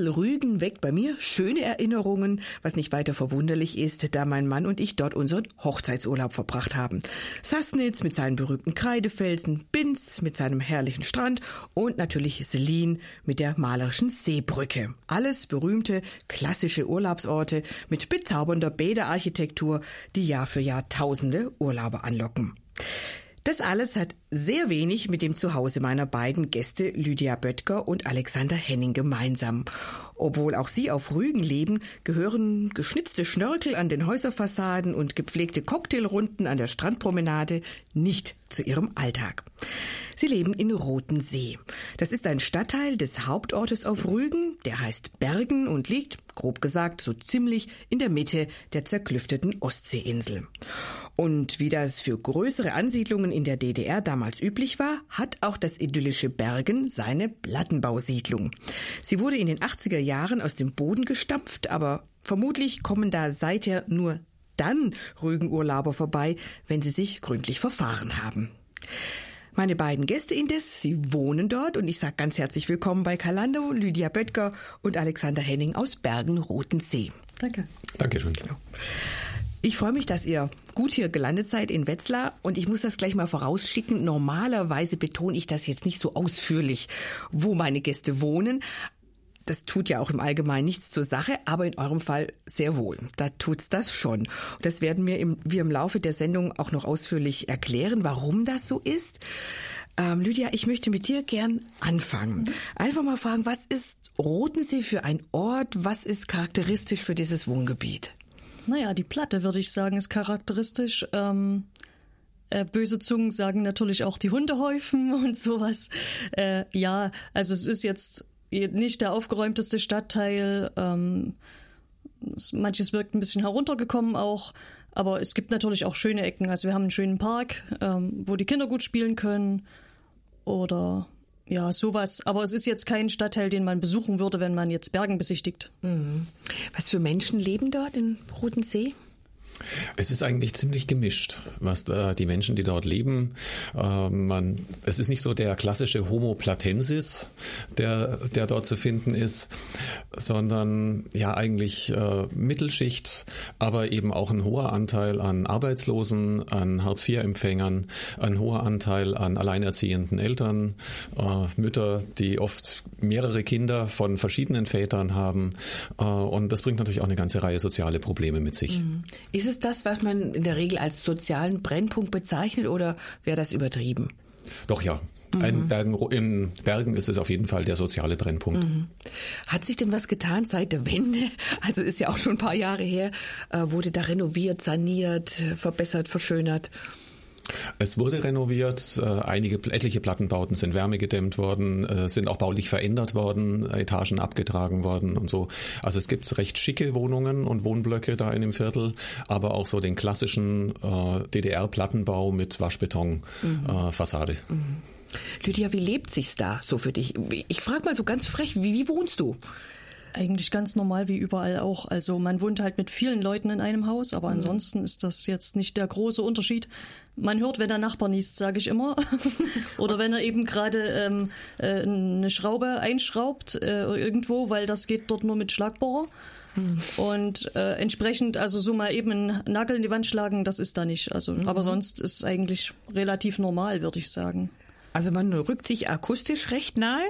Insel Rügen weckt bei mir schöne Erinnerungen, was nicht weiter verwunderlich ist, da mein Mann und ich dort unseren Hochzeitsurlaub verbracht haben. Sassnitz mit seinen berühmten Kreidefelsen, Binz mit seinem herrlichen Strand und natürlich Selin mit der malerischen Seebrücke. Alles berühmte, klassische Urlaubsorte mit bezaubernder Bäderarchitektur, die Jahr für Jahr tausende Urlauber anlocken. Das alles hat sehr wenig mit dem Zuhause meiner beiden Gäste Lydia Böttger und Alexander Henning gemeinsam. Obwohl auch sie auf Rügen leben, gehören geschnitzte Schnörkel an den Häuserfassaden und gepflegte Cocktailrunden an der Strandpromenade nicht zu ihrem Alltag. Sie leben in Rotensee. Das ist ein Stadtteil des Hauptortes auf Rügen, der heißt Bergen und liegt, grob gesagt, so ziemlich in der Mitte der zerklüfteten Ostseeinsel. Und wie das für größere Ansiedlungen in der DDR damals üblich war, hat auch das idyllische Bergen seine Plattenbausiedlung. Sie wurde in den 80er Jahren aus dem Boden gestampft, aber vermutlich kommen da seither nur dann Rügenurlauber vorbei, wenn sie sich gründlich verfahren haben. Meine beiden Gäste indes, sie wohnen dort und ich sage ganz herzlich willkommen bei Kalando, Lydia Böttger und Alexander Henning aus Bergen-Rotensee. Danke. Dankeschön. Genau. Ich freue mich, dass ihr gut hier gelandet seid in Wetzlar und ich muss das gleich mal vorausschicken. Normalerweise betone ich das jetzt nicht so ausführlich, wo meine Gäste wohnen. Das tut ja auch im Allgemeinen nichts zur Sache, aber in eurem Fall sehr wohl. Da tut's das schon. Das werden wir im, wir im Laufe der Sendung auch noch ausführlich erklären, warum das so ist. Ähm, Lydia, ich möchte mit dir gern anfangen. Einfach mal fragen, was ist Rotensee für ein Ort? Was ist charakteristisch für dieses Wohngebiet? Naja, die Platte, würde ich sagen, ist charakteristisch. Ähm, äh, böse Zungen sagen natürlich auch die Hundehäufen und sowas. Äh, ja, also es ist jetzt nicht der aufgeräumteste Stadtteil. Ähm, manches wirkt ein bisschen heruntergekommen auch. Aber es gibt natürlich auch schöne Ecken. Also wir haben einen schönen Park, ähm, wo die Kinder gut spielen können. Oder ja, sowas. Aber es ist jetzt kein Stadtteil, den man besuchen würde, wenn man jetzt Bergen besichtigt. Mhm. Was für Menschen leben dort in Roten See? Es ist eigentlich ziemlich gemischt, was da die Menschen, die dort leben. Äh, man, es ist nicht so der klassische Homo platensis, der, der dort zu finden ist, sondern ja eigentlich äh, Mittelschicht, aber eben auch ein hoher Anteil an Arbeitslosen, an Hartz-IV-Empfängern, ein hoher Anteil an alleinerziehenden Eltern, äh, Mütter, die oft mehrere Kinder von verschiedenen Vätern haben. Äh, und das bringt natürlich auch eine ganze Reihe soziale Probleme mit sich. Mhm. Ist es das, was man in der Regel als sozialen Brennpunkt bezeichnet oder wäre das übertrieben? Doch ja. Mhm. Bergen, in Bergen ist es auf jeden Fall der soziale Brennpunkt. Mhm. Hat sich denn was getan seit der Wende? Also ist ja auch schon ein paar Jahre her. Äh, wurde da renoviert, saniert, verbessert, verschönert? Es wurde renoviert, äh, einige etliche Plattenbauten sind wärmegedämmt worden, äh, sind auch baulich verändert worden, Etagen abgetragen worden und so. Also es gibt recht schicke Wohnungen und Wohnblöcke da in dem Viertel, aber auch so den klassischen äh, DDR-Plattenbau mit Waschbeton-Fassade. Mhm. mhm. Lydia, wie lebt sich's da so für dich? Ich frage mal so ganz frech, wie, wie wohnst du? Eigentlich ganz normal wie überall auch. Also man wohnt halt mit vielen Leuten in einem Haus, aber mhm. ansonsten ist das jetzt nicht der große Unterschied. Man hört, wenn der Nachbar niest, sage ich immer. Oder wenn er eben gerade ähm, äh, eine Schraube einschraubt äh, irgendwo, weil das geht dort nur mit Schlagbohrer. Mhm. Und äh, entsprechend, also so mal eben einen Nagel in die Wand schlagen, das ist da nicht. Also, mhm. aber sonst ist es eigentlich relativ normal, würde ich sagen. Also man rückt sich akustisch recht nahe?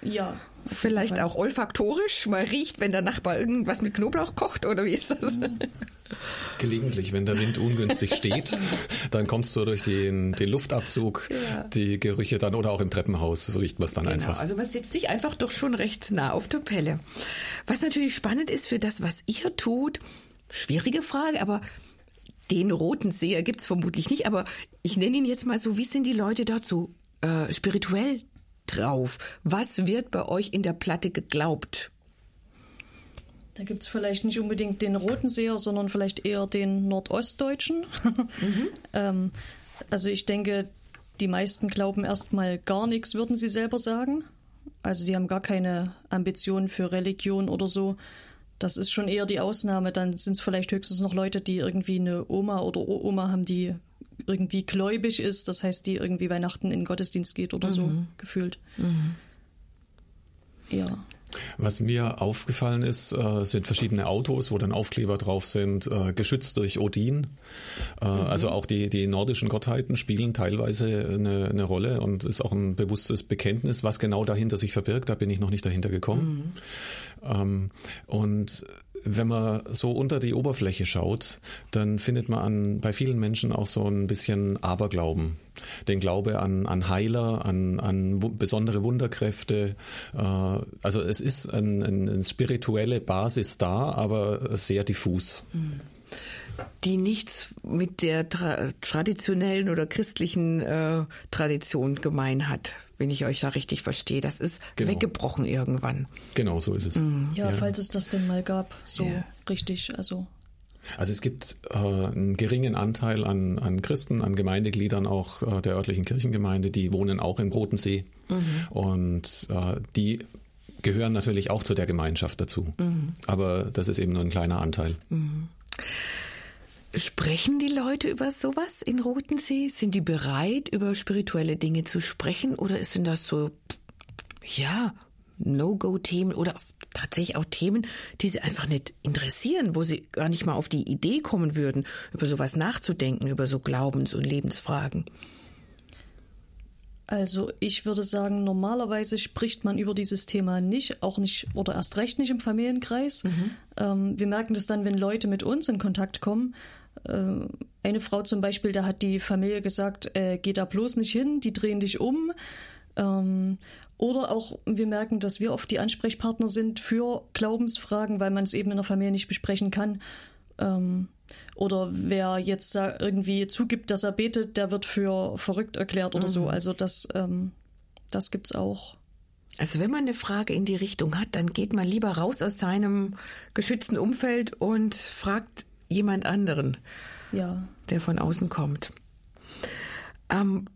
Ja. Vielleicht auch olfaktorisch, mal riecht, wenn der Nachbar irgendwas mit Knoblauch kocht oder wie ist das? Gelegentlich, wenn der Wind ungünstig steht, dann kommst du durch den, den Luftabzug, ja. die Gerüche dann oder auch im Treppenhaus, riecht man es dann genau. einfach. Also man sitzt sich einfach doch schon recht nah auf der Pelle. Was natürlich spannend ist für das, was ihr tut, schwierige Frage, aber den roten Seher gibt's vermutlich nicht, aber ich nenne ihn jetzt mal so, wie sind die Leute dort so äh, spirituell drauf? Was wird bei euch in der Platte geglaubt? Da gibt es vielleicht nicht unbedingt den roten Seher, sondern vielleicht eher den Nordostdeutschen. Mhm. ähm, also ich denke, die meisten glauben erstmal gar nichts, würden sie selber sagen. Also die haben gar keine Ambitionen für Religion oder so. Das ist schon eher die Ausnahme. Dann sind es vielleicht höchstens noch Leute, die irgendwie eine Oma oder Oma haben, die irgendwie gläubig ist, das heißt, die irgendwie Weihnachten in den Gottesdienst geht oder mhm. so gefühlt. Mhm. Ja. Was mir aufgefallen ist, äh, sind verschiedene Autos, wo dann Aufkleber drauf sind, äh, geschützt durch Odin. Äh, mhm. Also auch die, die nordischen Gottheiten spielen teilweise eine, eine Rolle und ist auch ein bewusstes Bekenntnis, was genau dahinter sich verbirgt. Da bin ich noch nicht dahinter gekommen. Mhm. Ähm, und wenn man so unter die Oberfläche schaut, dann findet man an, bei vielen Menschen auch so ein bisschen Aberglauben. Den Glaube an, an Heiler, an, an besondere Wunderkräfte. Äh, also es ist eine ein spirituelle Basis da, aber sehr diffus. die nichts mit der tra traditionellen oder christlichen äh, Tradition gemein hat wenn ich euch da richtig verstehe. Das ist genau. weggebrochen irgendwann. Genau, so ist es. Mhm. Ja, ja, falls es das denn mal gab, so ja. richtig, also. Also es gibt äh, einen geringen Anteil an, an Christen, an Gemeindegliedern auch äh, der örtlichen Kirchengemeinde, die wohnen auch in Rotensee mhm. und äh, die gehören natürlich auch zu der Gemeinschaft dazu. Mhm. Aber das ist eben nur ein kleiner Anteil. Mhm. Sprechen die Leute über sowas in Rotensee? Sind die bereit, über spirituelle Dinge zu sprechen? Oder sind das so, ja, No-Go-Themen oder tatsächlich auch Themen, die sie einfach nicht interessieren, wo sie gar nicht mal auf die Idee kommen würden, über sowas nachzudenken, über so Glaubens- und Lebensfragen? Also ich würde sagen, normalerweise spricht man über dieses Thema nicht, auch nicht oder erst recht nicht im Familienkreis. Mhm. Ähm, wir merken das dann, wenn Leute mit uns in Kontakt kommen äh, eine Frau zum Beispiel, da hat die Familie gesagt, äh, geh da bloß nicht hin, die drehen dich um. Ähm, oder auch, wir merken, dass wir oft die Ansprechpartner sind für Glaubensfragen, weil man es eben in der Familie nicht besprechen kann. Ähm, oder wer jetzt irgendwie zugibt, dass er betet, der wird für verrückt erklärt oder mhm. so. Also das, ähm, das gibt's auch. Also wenn man eine Frage in die Richtung hat, dann geht man lieber raus aus seinem geschützten Umfeld und fragt jemand anderen, ja. der von außen kommt. Ähm,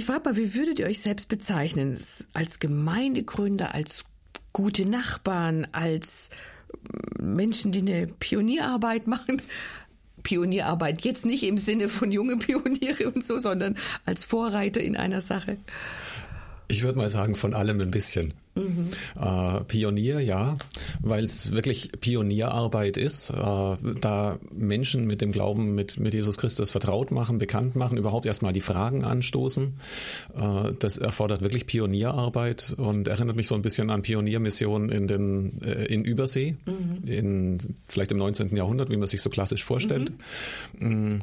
ich frage mal, wie würdet ihr euch selbst bezeichnen? Als Gemeindegründer, als gute Nachbarn, als Menschen, die eine Pionierarbeit machen? Pionierarbeit jetzt nicht im Sinne von junge Pioniere und so, sondern als Vorreiter in einer Sache. Ich würde mal sagen, von allem ein bisschen. Mhm. Äh, Pionier, ja, weil es wirklich Pionierarbeit ist, äh, da Menschen mit dem Glauben mit, mit Jesus Christus vertraut machen, bekannt machen, überhaupt erstmal die Fragen anstoßen. Äh, das erfordert wirklich Pionierarbeit und erinnert mich so ein bisschen an Pioniermissionen in den äh, in Übersee, mhm. in vielleicht im 19. Jahrhundert, wie man sich so klassisch vorstellt. Mhm. Mm,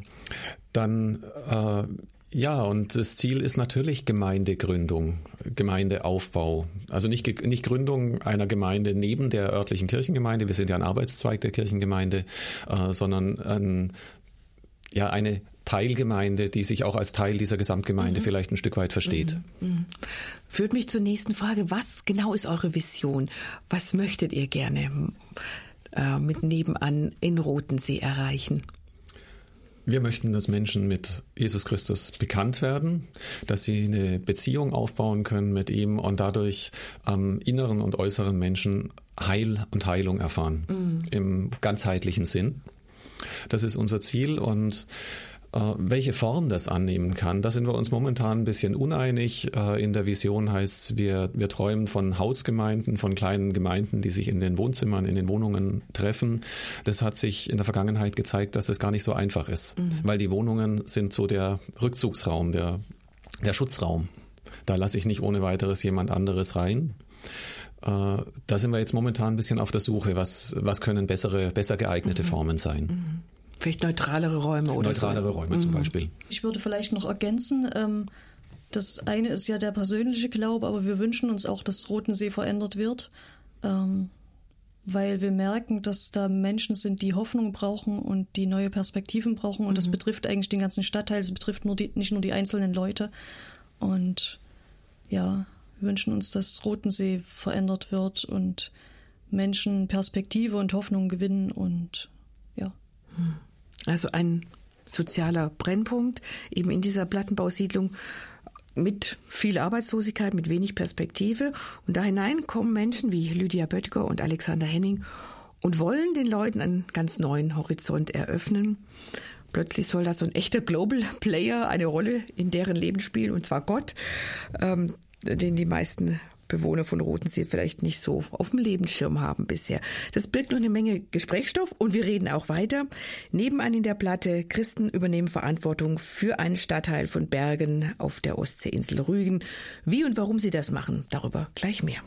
dann äh, ja, und das Ziel ist natürlich Gemeindegründung, Gemeindeaufbau. Also nicht, nicht Gründung einer Gemeinde neben der örtlichen Kirchengemeinde, wir sind ja ein Arbeitszweig der Kirchengemeinde, äh, sondern ein, ja, eine Teilgemeinde, die sich auch als Teil dieser Gesamtgemeinde mhm. vielleicht ein Stück weit versteht. Mhm. Mhm. Führt mich zur nächsten Frage. Was genau ist eure Vision? Was möchtet ihr gerne äh, mit nebenan in Rotensee erreichen? Wir möchten, dass Menschen mit Jesus Christus bekannt werden, dass sie eine Beziehung aufbauen können mit ihm und dadurch am inneren und äußeren Menschen Heil und Heilung erfahren, mhm. im ganzheitlichen Sinn. Das ist unser Ziel und welche Form das annehmen kann, da sind wir uns momentan ein bisschen uneinig. Äh, in der Vision heißt es, wir, wir träumen von Hausgemeinden, von kleinen Gemeinden, die sich in den Wohnzimmern, in den Wohnungen treffen. Das hat sich in der Vergangenheit gezeigt, dass das gar nicht so einfach ist, mhm. weil die Wohnungen sind so der Rückzugsraum, der, der Schutzraum. Da lasse ich nicht ohne weiteres jemand anderes rein. Äh, da sind wir jetzt momentan ein bisschen auf der Suche, was, was können bessere, besser geeignete mhm. Formen sein. Mhm. Vielleicht neutralere Räume oder Neutralere so. Räume mhm. zum Beispiel. Ich würde vielleicht noch ergänzen, ähm, das eine ist ja der persönliche Glaube, aber wir wünschen uns auch, dass Rotensee verändert wird, ähm, weil wir merken, dass da Menschen sind, die Hoffnung brauchen und die neue Perspektiven brauchen. Und mhm. das betrifft eigentlich den ganzen Stadtteil, es betrifft nur die, nicht nur die einzelnen Leute. Und ja, wir wünschen uns, dass Rotensee verändert wird und Menschen Perspektive und Hoffnung gewinnen und ja. Mhm. Also ein sozialer Brennpunkt eben in dieser Plattenbausiedlung mit viel Arbeitslosigkeit, mit wenig Perspektive. Und da hinein kommen Menschen wie Lydia Böttger und Alexander Henning und wollen den Leuten einen ganz neuen Horizont eröffnen. Plötzlich soll da so ein echter Global Player eine Rolle in deren Leben spielen, und zwar Gott, ähm, den die meisten Bewohner von Rotensee vielleicht nicht so auf dem Lebensschirm haben bisher. Das birgt noch eine Menge Gesprächsstoff und wir reden auch weiter. Nebenan in der Platte, Christen übernehmen Verantwortung für einen Stadtteil von Bergen auf der Ostseeinsel Rügen. Wie und warum sie das machen, darüber gleich mehr.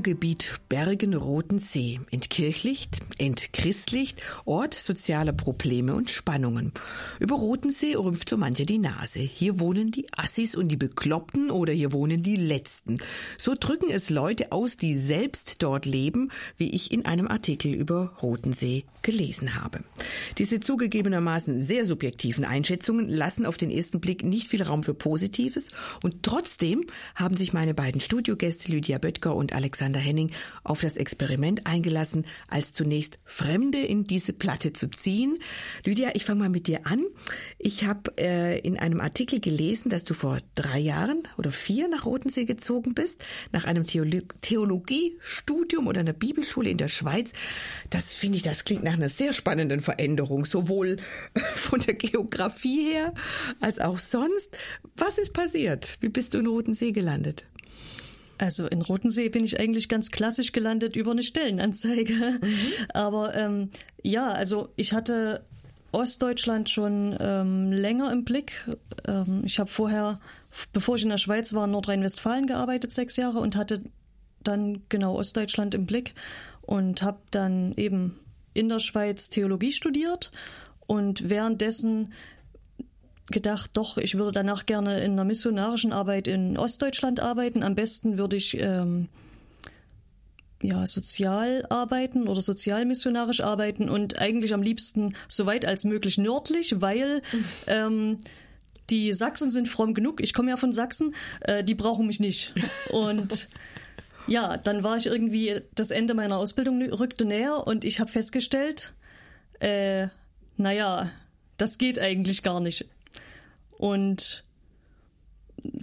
Plattenbaugebiet Bergen-Rotensee entkirchlicht, entchristlicht, Ort sozialer Probleme und Spannungen. Über Rotensee rümpft so manche die Nase. Hier wohnen die Assis und die Bekloppten oder hier wohnen die Letzten. So drücken es Leute aus, die selbst dort leben, wie ich in einem Artikel über Rotensee gelesen habe. Diese zugegebenermaßen sehr subjektiven Einschätzungen lassen auf den ersten Blick nicht viel Raum für Positives und trotzdem haben sich meine beiden Studiogäste Lydia Böttger und Alexander Henning auf das Experiment eingelassen, als zunächst Fremde in diese Platte zu ziehen. Lydia, ich fange mal mit dir an. Ich habe äh, in einem Artikel gelesen, dass du vor drei Jahren oder vier nach Rotensee gezogen bist, nach einem Theolo Theologiestudium oder einer Bibelschule in der Schweiz. Das finde ich, das klingt nach einer sehr spannenden Veränderung, sowohl von der Geografie her als auch sonst. Was ist passiert? Wie bist du in Rotensee gelandet? Also in Rotensee bin ich eigentlich ganz klassisch gelandet über eine Stellenanzeige. Mhm. Aber ähm, ja, also ich hatte Ostdeutschland schon ähm, länger im Blick. Ähm, ich habe vorher, bevor ich in der Schweiz war, in Nordrhein-Westfalen gearbeitet, sechs Jahre und hatte dann genau Ostdeutschland im Blick und habe dann eben in der Schweiz Theologie studiert und währenddessen gedacht, doch, ich würde danach gerne in einer missionarischen Arbeit in Ostdeutschland arbeiten. Am besten würde ich ähm, ja sozial arbeiten oder sozialmissionarisch arbeiten und eigentlich am liebsten so weit als möglich nördlich, weil ähm, die Sachsen sind fromm genug. Ich komme ja von Sachsen, äh, die brauchen mich nicht. Und ja, dann war ich irgendwie, das Ende meiner Ausbildung rückte näher und ich habe festgestellt, äh, naja, das geht eigentlich gar nicht. Und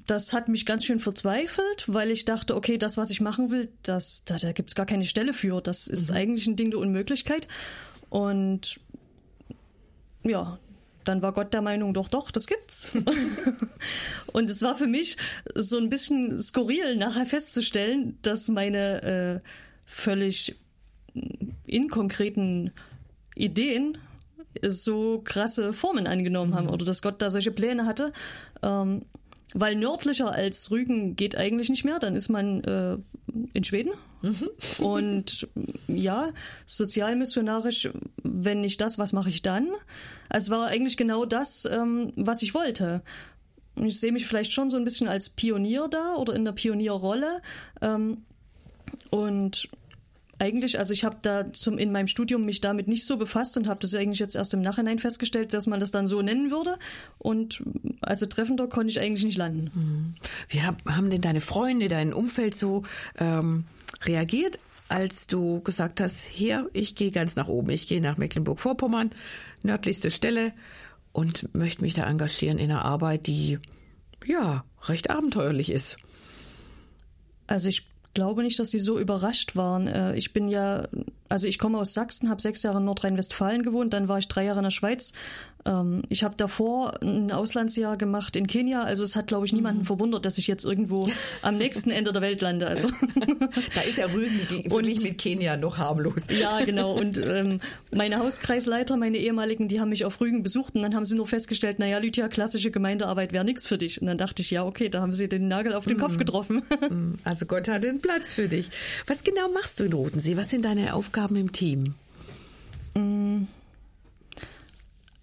das hat mich ganz schön verzweifelt, weil ich dachte, okay, das, was ich machen will, das, da, da gibt es gar keine Stelle für. Das ist mhm. eigentlich ein Ding der Unmöglichkeit. Und ja, dann war Gott der Meinung, doch, doch, das gibt's. und es war für mich so ein bisschen skurril, nachher festzustellen, dass meine äh, völlig inkonkreten Ideen so krasse Formen angenommen haben mhm. oder dass Gott da solche Pläne hatte. Ähm, weil nördlicher als Rügen geht eigentlich nicht mehr. Dann ist man äh, in Schweden. Mhm. Und ja, sozialmissionarisch, wenn nicht das, was mache ich dann? Also es war eigentlich genau das, ähm, was ich wollte. Ich sehe mich vielleicht schon so ein bisschen als Pionier da oder in der Pionierrolle. Ähm, und eigentlich, also ich habe da zum, in meinem Studium mich damit nicht so befasst und habe das eigentlich jetzt erst im Nachhinein festgestellt, dass man das dann so nennen würde. Und also treffender konnte ich eigentlich nicht landen. Mhm. Wie haben denn deine Freunde, dein Umfeld so ähm, reagiert, als du gesagt hast, hier, ich gehe ganz nach oben, ich gehe nach Mecklenburg-Vorpommern, nördlichste Stelle und möchte mich da engagieren in einer Arbeit, die ja recht abenteuerlich ist. Also ich glaube nicht, dass sie so überrascht waren. Äh, ich bin ja, also ich komme aus Sachsen, habe sechs Jahre in Nordrhein-Westfalen gewohnt, dann war ich drei Jahre in der Schweiz. Ähm, ich habe davor ein Auslandsjahr gemacht in Kenia, also es hat, glaube ich, niemanden mhm. verwundert, dass ich jetzt irgendwo am nächsten Ende der Welt lande. Also da ist ja Rügen wirklich mit Kenia noch harmlos. Ja, genau. Und ähm, meine Hauskreisleiter, meine ehemaligen, die haben mich auf Rügen besucht und dann haben sie nur festgestellt, naja, Lydia, klassische Gemeindearbeit wäre nichts für dich. Und dann dachte ich, ja, okay, da haben sie den Nagel auf den mhm. Kopf getroffen. Mhm. Also Gott hat den Platz für dich. Was genau machst du in Rodensee? Was sind deine Aufgaben im Team? Mhm.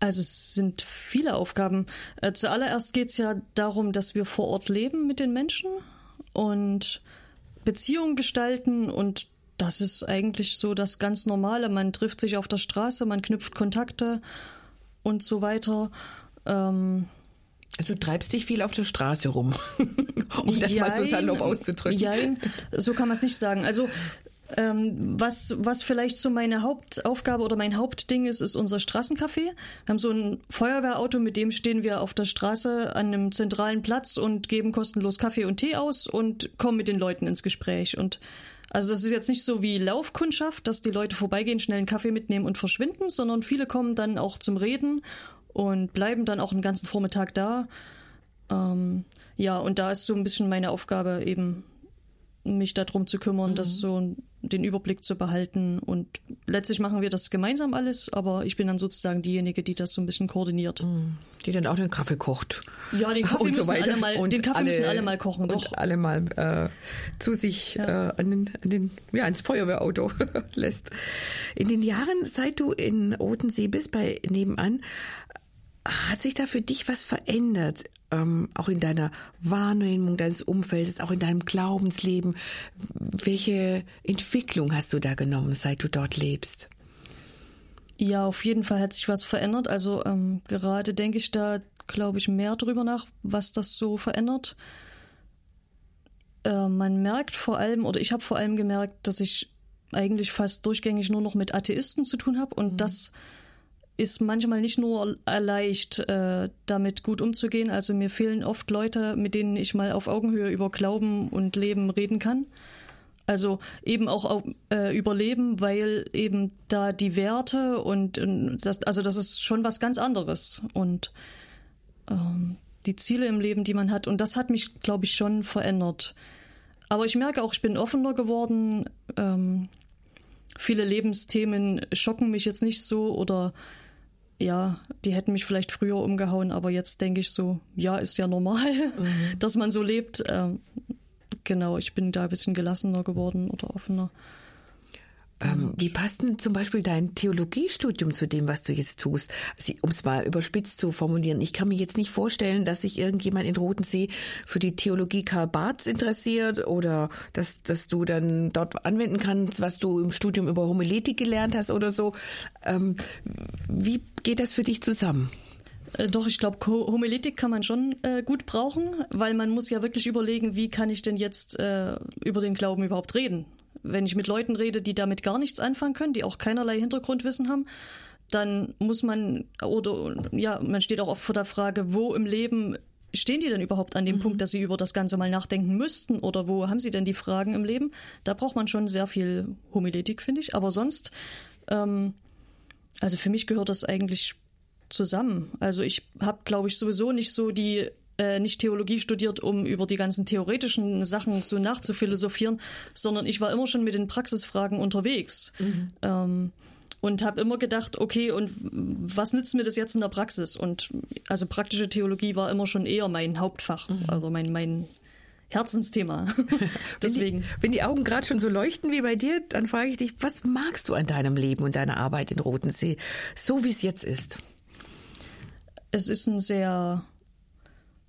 Also es sind viele Aufgaben. Äh, zuallererst geht es ja darum, dass wir vor Ort leben mit den Menschen und Beziehungen gestalten und das ist eigentlich so das ganz Normale. Man trifft sich auf der Straße, man knüpft Kontakte und so weiter. Ähm, Also du treibst dich viel auf der Straße rum, um das jein, mal so salopp auszudrücken. Jein, so kann man es nicht sagen. Also ähm, was, was vielleicht so meine Hauptaufgabe oder mein Hauptding ist, ist unser Straßencafé. Wir haben so ein Feuerwehrauto, mit dem stehen wir auf der Straße an einem zentralen Platz und geben kostenlos Kaffee und Tee aus und kommen mit den Leuten ins Gespräch. Und also das ist jetzt nicht so wie Laufkundschaft, dass die Leute vorbeigehen, schnell einen Kaffee mitnehmen und verschwinden, sondern viele kommen dann auch zum Reden und bleiben dann auch einen ganzen Vormittag da. Ähm, ja, und da ist so ein bisschen meine Aufgabe eben mich darum zu kümmern, mhm. das so den Überblick zu behalten. Und letztlich machen wir das gemeinsam alles, aber ich bin dann sozusagen diejenige, die das so ein bisschen koordiniert. Mhm. Die dann auch den Kaffee kocht. Ja, den Kaffee, müssen, so alle mal, und den Kaffee alle, müssen alle mal kochen, doch. Und alle mal äh, zu sich ja. äh, an den, an den, ja, ins Feuerwehrauto lässt. In den Jahren, seit du in Rotensee bist, bei nebenan, hat sich da für dich was verändert? Ähm, auch in deiner Wahrnehmung deines Umfeldes, auch in deinem Glaubensleben. Welche Entwicklung hast du da genommen, seit du dort lebst? Ja, auf jeden Fall hat sich was verändert. Also ähm, gerade denke ich da, glaube ich, mehr drüber nach, was das so verändert. Äh, man merkt vor allem, oder ich habe vor allem gemerkt, dass ich eigentlich fast durchgängig nur noch mit Atheisten zu tun habe und mhm. das ist manchmal nicht nur leicht, äh, damit gut umzugehen. Also mir fehlen oft Leute, mit denen ich mal auf Augenhöhe über Glauben und Leben reden kann. Also eben auch äh, überleben, weil eben da die Werte und, und, das, also das ist schon was ganz anderes und ähm, die Ziele im Leben, die man hat und das hat mich, glaube ich, schon verändert. Aber ich merke auch, ich bin offener geworden. Ähm, viele Lebensthemen schocken mich jetzt nicht so oder ja, die hätten mich vielleicht früher umgehauen, aber jetzt denke ich so, ja, ist ja normal, mhm. dass man so lebt. Ähm, genau, ich bin da ein bisschen gelassener geworden oder offener. Ähm, wie passt denn zum Beispiel dein Theologiestudium zu dem, was du jetzt tust? Also, um es mal überspitzt zu formulieren, ich kann mir jetzt nicht vorstellen, dass sich irgendjemand in Rotensee für die Theologie Karl Barths interessiert oder dass, dass du dann dort anwenden kannst, was du im Studium über Homiletik gelernt hast oder so. Ähm, wie geht das für dich zusammen? Äh, doch, ich glaube, Homiletik kann man schon äh, gut brauchen, weil man muss ja wirklich überlegen, wie kann ich denn jetzt äh, über den Glauben überhaupt reden? Wenn ich mit Leuten rede, die damit gar nichts anfangen können, die auch keinerlei Hintergrundwissen haben, dann muss man, oder ja, man steht auch oft vor der Frage, wo im Leben stehen die denn überhaupt an dem mhm. Punkt, dass sie über das Ganze mal nachdenken müssten? Oder wo haben sie denn die Fragen im Leben? Da braucht man schon sehr viel Homiletik, finde ich. Aber sonst, ähm, also für mich gehört das eigentlich zusammen. Also ich habe, glaube ich, sowieso nicht so die äh, nicht Theologie studiert, um über die ganzen theoretischen Sachen so nachzuphilosophieren, sondern ich war immer schon mit den Praxisfragen unterwegs. Mhm. Ähm, und habe immer gedacht, okay, und was nützt mir das jetzt in der Praxis? Und also praktische Theologie war immer schon eher mein Hauptfach, mhm. also mein, mein Herzensthema. Deswegen. Wenn die, wenn die Augen gerade schon so leuchten wie bei dir, dann frage ich dich, was magst du an deinem Leben und deiner Arbeit in Rotensee, so wie es jetzt ist? Es ist ein sehr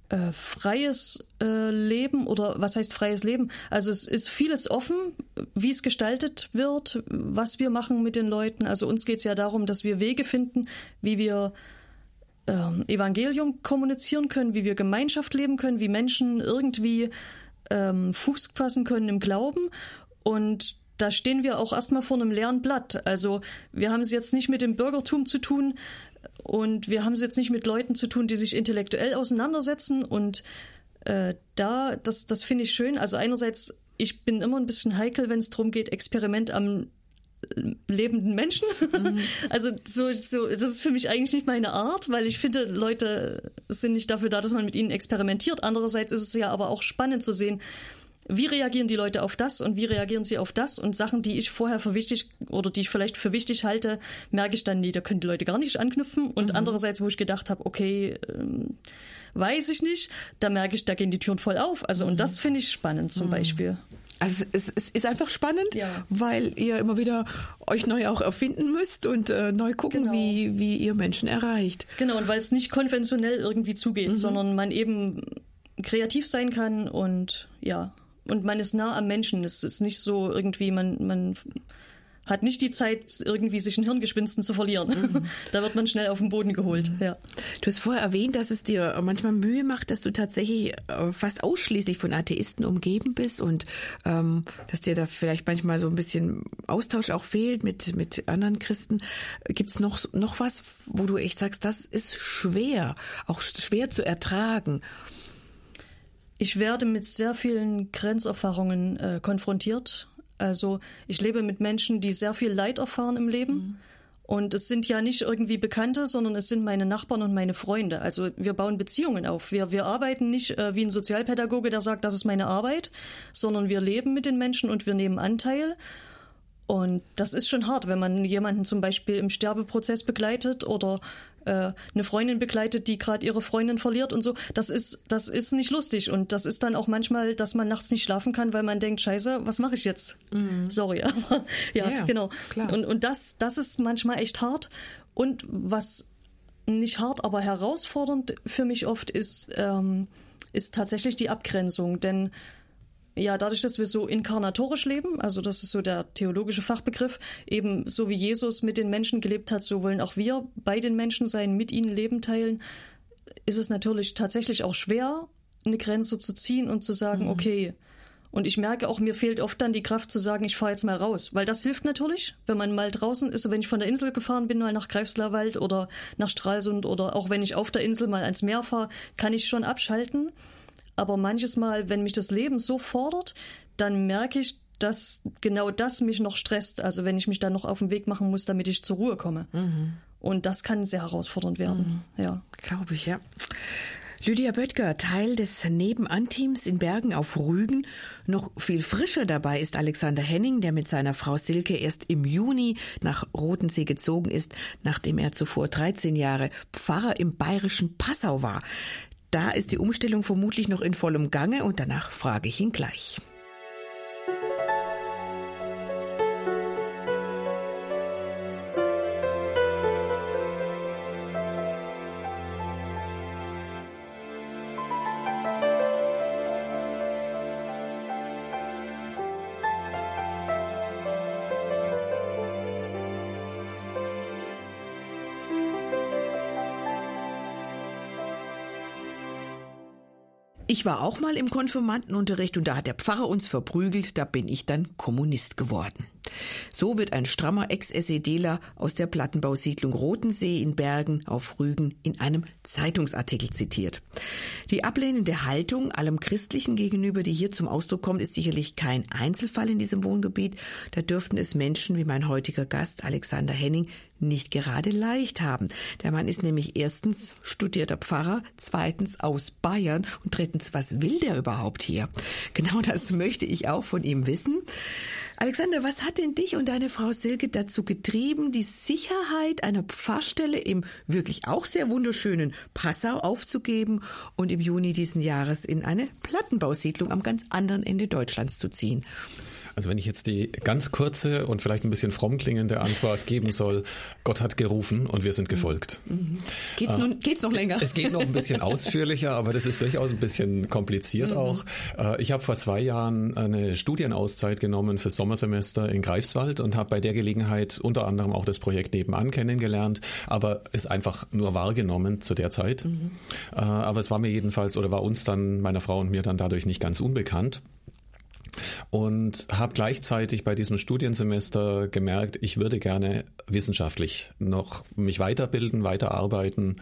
äh, freies äh, Leben oder was heißt freies Leben? Also es ist vieles offen, wie es gestaltet wird, was wir machen mit den Leuten. Also uns geht es ja darum, dass wir Wege finden, wie wir ähm, Evangelium kommunizieren können, wie wir Gemeinschaft leben können, wie Menschen irgendwie ähm, Fuß fassen können im Glauben. Und da stehen wir auch erstmal vor einem leeren Blatt. Also wir haben es jetzt nicht mit dem Bürgertum zu tun, und wir haben es jetzt nicht mit Leuten zu tun, die sich intellektuell auseinandersetzen. Und äh, da, das, das finde ich schön. Also einerseits, ich bin immer ein bisschen heikel, wenn es darum geht, Experiment am äh, lebenden Menschen. Mhm. Also so, so, das ist für mich eigentlich nicht meine Art, weil ich finde, Leute sind nicht dafür da, dass man mit ihnen experimentiert. Andererseits ist es ja aber auch spannend zu sehen, wie reagieren die Leute auf das und wie reagieren sie auf das und Sachen, die ich vorher für wichtig oder die ich vielleicht für wichtig halte, merke ich dann, nee, da können die Leute gar nicht anknüpfen und mhm. andererseits, wo ich gedacht habe, okay, ähm, weiß ich nicht, da merke ich, da gehen die Türen voll auf. Also mhm. und das finde ich spannend zum mhm. Beispiel. Also es, es, ist einfach spannend, ja. weil ihr immer wieder euch neu auch erfinden müsst und äh, neu gucken, genau. wie, wie ihr Menschen erreicht. Genau, und weil es nicht konventionell irgendwie zugeht, mhm. sondern man eben kreativ sein kann und ja, und man ist nah am Menschen. Es ist nicht so irgendwie, man, man hat nicht die Zeit, irgendwie sich in Hirngespinsten zu verlieren. Mhm. da wird man schnell auf den Boden geholt. Mhm. Ja. Du hast vorher erwähnt, dass es dir manchmal Mühe macht, dass du tatsächlich äh, fast ausschließlich von Atheisten umgeben bist und ähm, dass dir da vielleicht manchmal so ein bisschen Austausch auch fehlt mit, mit anderen Christen. Gibt es noch, noch was, wo du echt sagst, das ist schwer, auch schwer zu ertragen? Ich werde mit sehr vielen Grenzerfahrungen äh, konfrontiert. Also ich lebe mit Menschen, die sehr viel Leid erfahren im Leben. Mhm. Und es sind ja nicht irgendwie Bekannte, sondern es sind meine Nachbarn und meine Freunde. Also wir bauen Beziehungen auf. Wir, wir arbeiten nicht äh, wie ein Sozialpädagoge, der sagt, das ist meine Arbeit, sondern wir leben mit den Menschen und wir nehmen Anteil. Und das ist schon hart, wenn man jemanden zum Beispiel im Sterbeprozess begleitet oder äh, eine Freundin begleitet, die gerade ihre Freundin verliert und so. Das ist, das ist nicht lustig. Und das ist dann auch manchmal, dass man nachts nicht schlafen kann, weil man denkt, scheiße, was mache ich jetzt? Mhm. Sorry. Aber, ja, ja, genau. Klar. Und, und das, das ist manchmal echt hart. Und was nicht hart, aber herausfordernd für mich oft ist, ähm, ist tatsächlich die Abgrenzung. Denn ja, dadurch, dass wir so inkarnatorisch leben, also das ist so der theologische Fachbegriff, eben so wie Jesus mit den Menschen gelebt hat, so wollen auch wir bei den Menschen sein, mit ihnen Leben teilen, ist es natürlich tatsächlich auch schwer, eine Grenze zu ziehen und zu sagen, mhm. okay. Und ich merke auch, mir fehlt oft dann die Kraft zu sagen, ich fahre jetzt mal raus. Weil das hilft natürlich, wenn man mal draußen ist, wenn ich von der Insel gefahren bin, mal nach Greifslerwald oder nach Stralsund oder auch wenn ich auf der Insel mal ans Meer fahre, kann ich schon abschalten. Aber manches Mal, wenn mich das Leben so fordert, dann merke ich, dass genau das mich noch stresst. Also wenn ich mich dann noch auf den Weg machen muss, damit ich zur Ruhe komme. Mhm. Und das kann sehr herausfordernd werden. Mhm. Ja. Glaube ich, ja. Lydia Böttger, Teil des Nebenanteams in Bergen auf Rügen. Noch viel frischer dabei ist Alexander Henning, der mit seiner Frau Silke erst im Juni nach Rotensee gezogen ist, nachdem er zuvor 13 Jahre Pfarrer im bayerischen Passau war. Da ist die Umstellung vermutlich noch in vollem Gange und danach frage ich ihn gleich. Ich war auch mal im Konfirmandenunterricht und da hat der Pfarrer uns verprügelt, da bin ich dann Kommunist geworden. So wird ein strammer Ex-SEDler aus der Plattenbausiedlung Rotensee in Bergen auf Rügen in einem Zeitungsartikel zitiert. Die ablehnende Haltung allem Christlichen gegenüber, die hier zum Ausdruck kommt, ist sicherlich kein Einzelfall in diesem Wohngebiet. Da dürften es Menschen wie mein heutiger Gast Alexander Henning nicht gerade leicht haben. Der Mann ist nämlich erstens studierter Pfarrer, zweitens aus Bayern und drittens, was will der überhaupt hier? Genau das möchte ich auch von ihm wissen. Alexander, was hat denn dich und deine Frau Silke dazu getrieben, die Sicherheit einer Pfarrstelle im wirklich auch sehr wunderschönen Passau aufzugeben und im Juni diesen Jahres in eine Plattenbausiedlung am ganz anderen Ende Deutschlands zu ziehen? Also wenn ich jetzt die ganz kurze und vielleicht ein bisschen fromm klingende Antwort geben soll, Gott hat gerufen und wir sind gefolgt. Mhm. Geht's, äh, nun, geht's noch länger? Es geht noch ein bisschen ausführlicher, aber das ist durchaus ein bisschen kompliziert mhm. auch. Äh, ich habe vor zwei Jahren eine Studienauszeit genommen fürs Sommersemester in Greifswald und habe bei der Gelegenheit unter anderem auch das Projekt nebenan kennengelernt, aber es einfach nur wahrgenommen zu der Zeit. Mhm. Äh, aber es war mir jedenfalls oder war uns dann, meiner Frau und mir dann dadurch nicht ganz unbekannt und habe gleichzeitig bei diesem Studiensemester gemerkt, ich würde gerne wissenschaftlich noch mich weiterbilden, weiterarbeiten.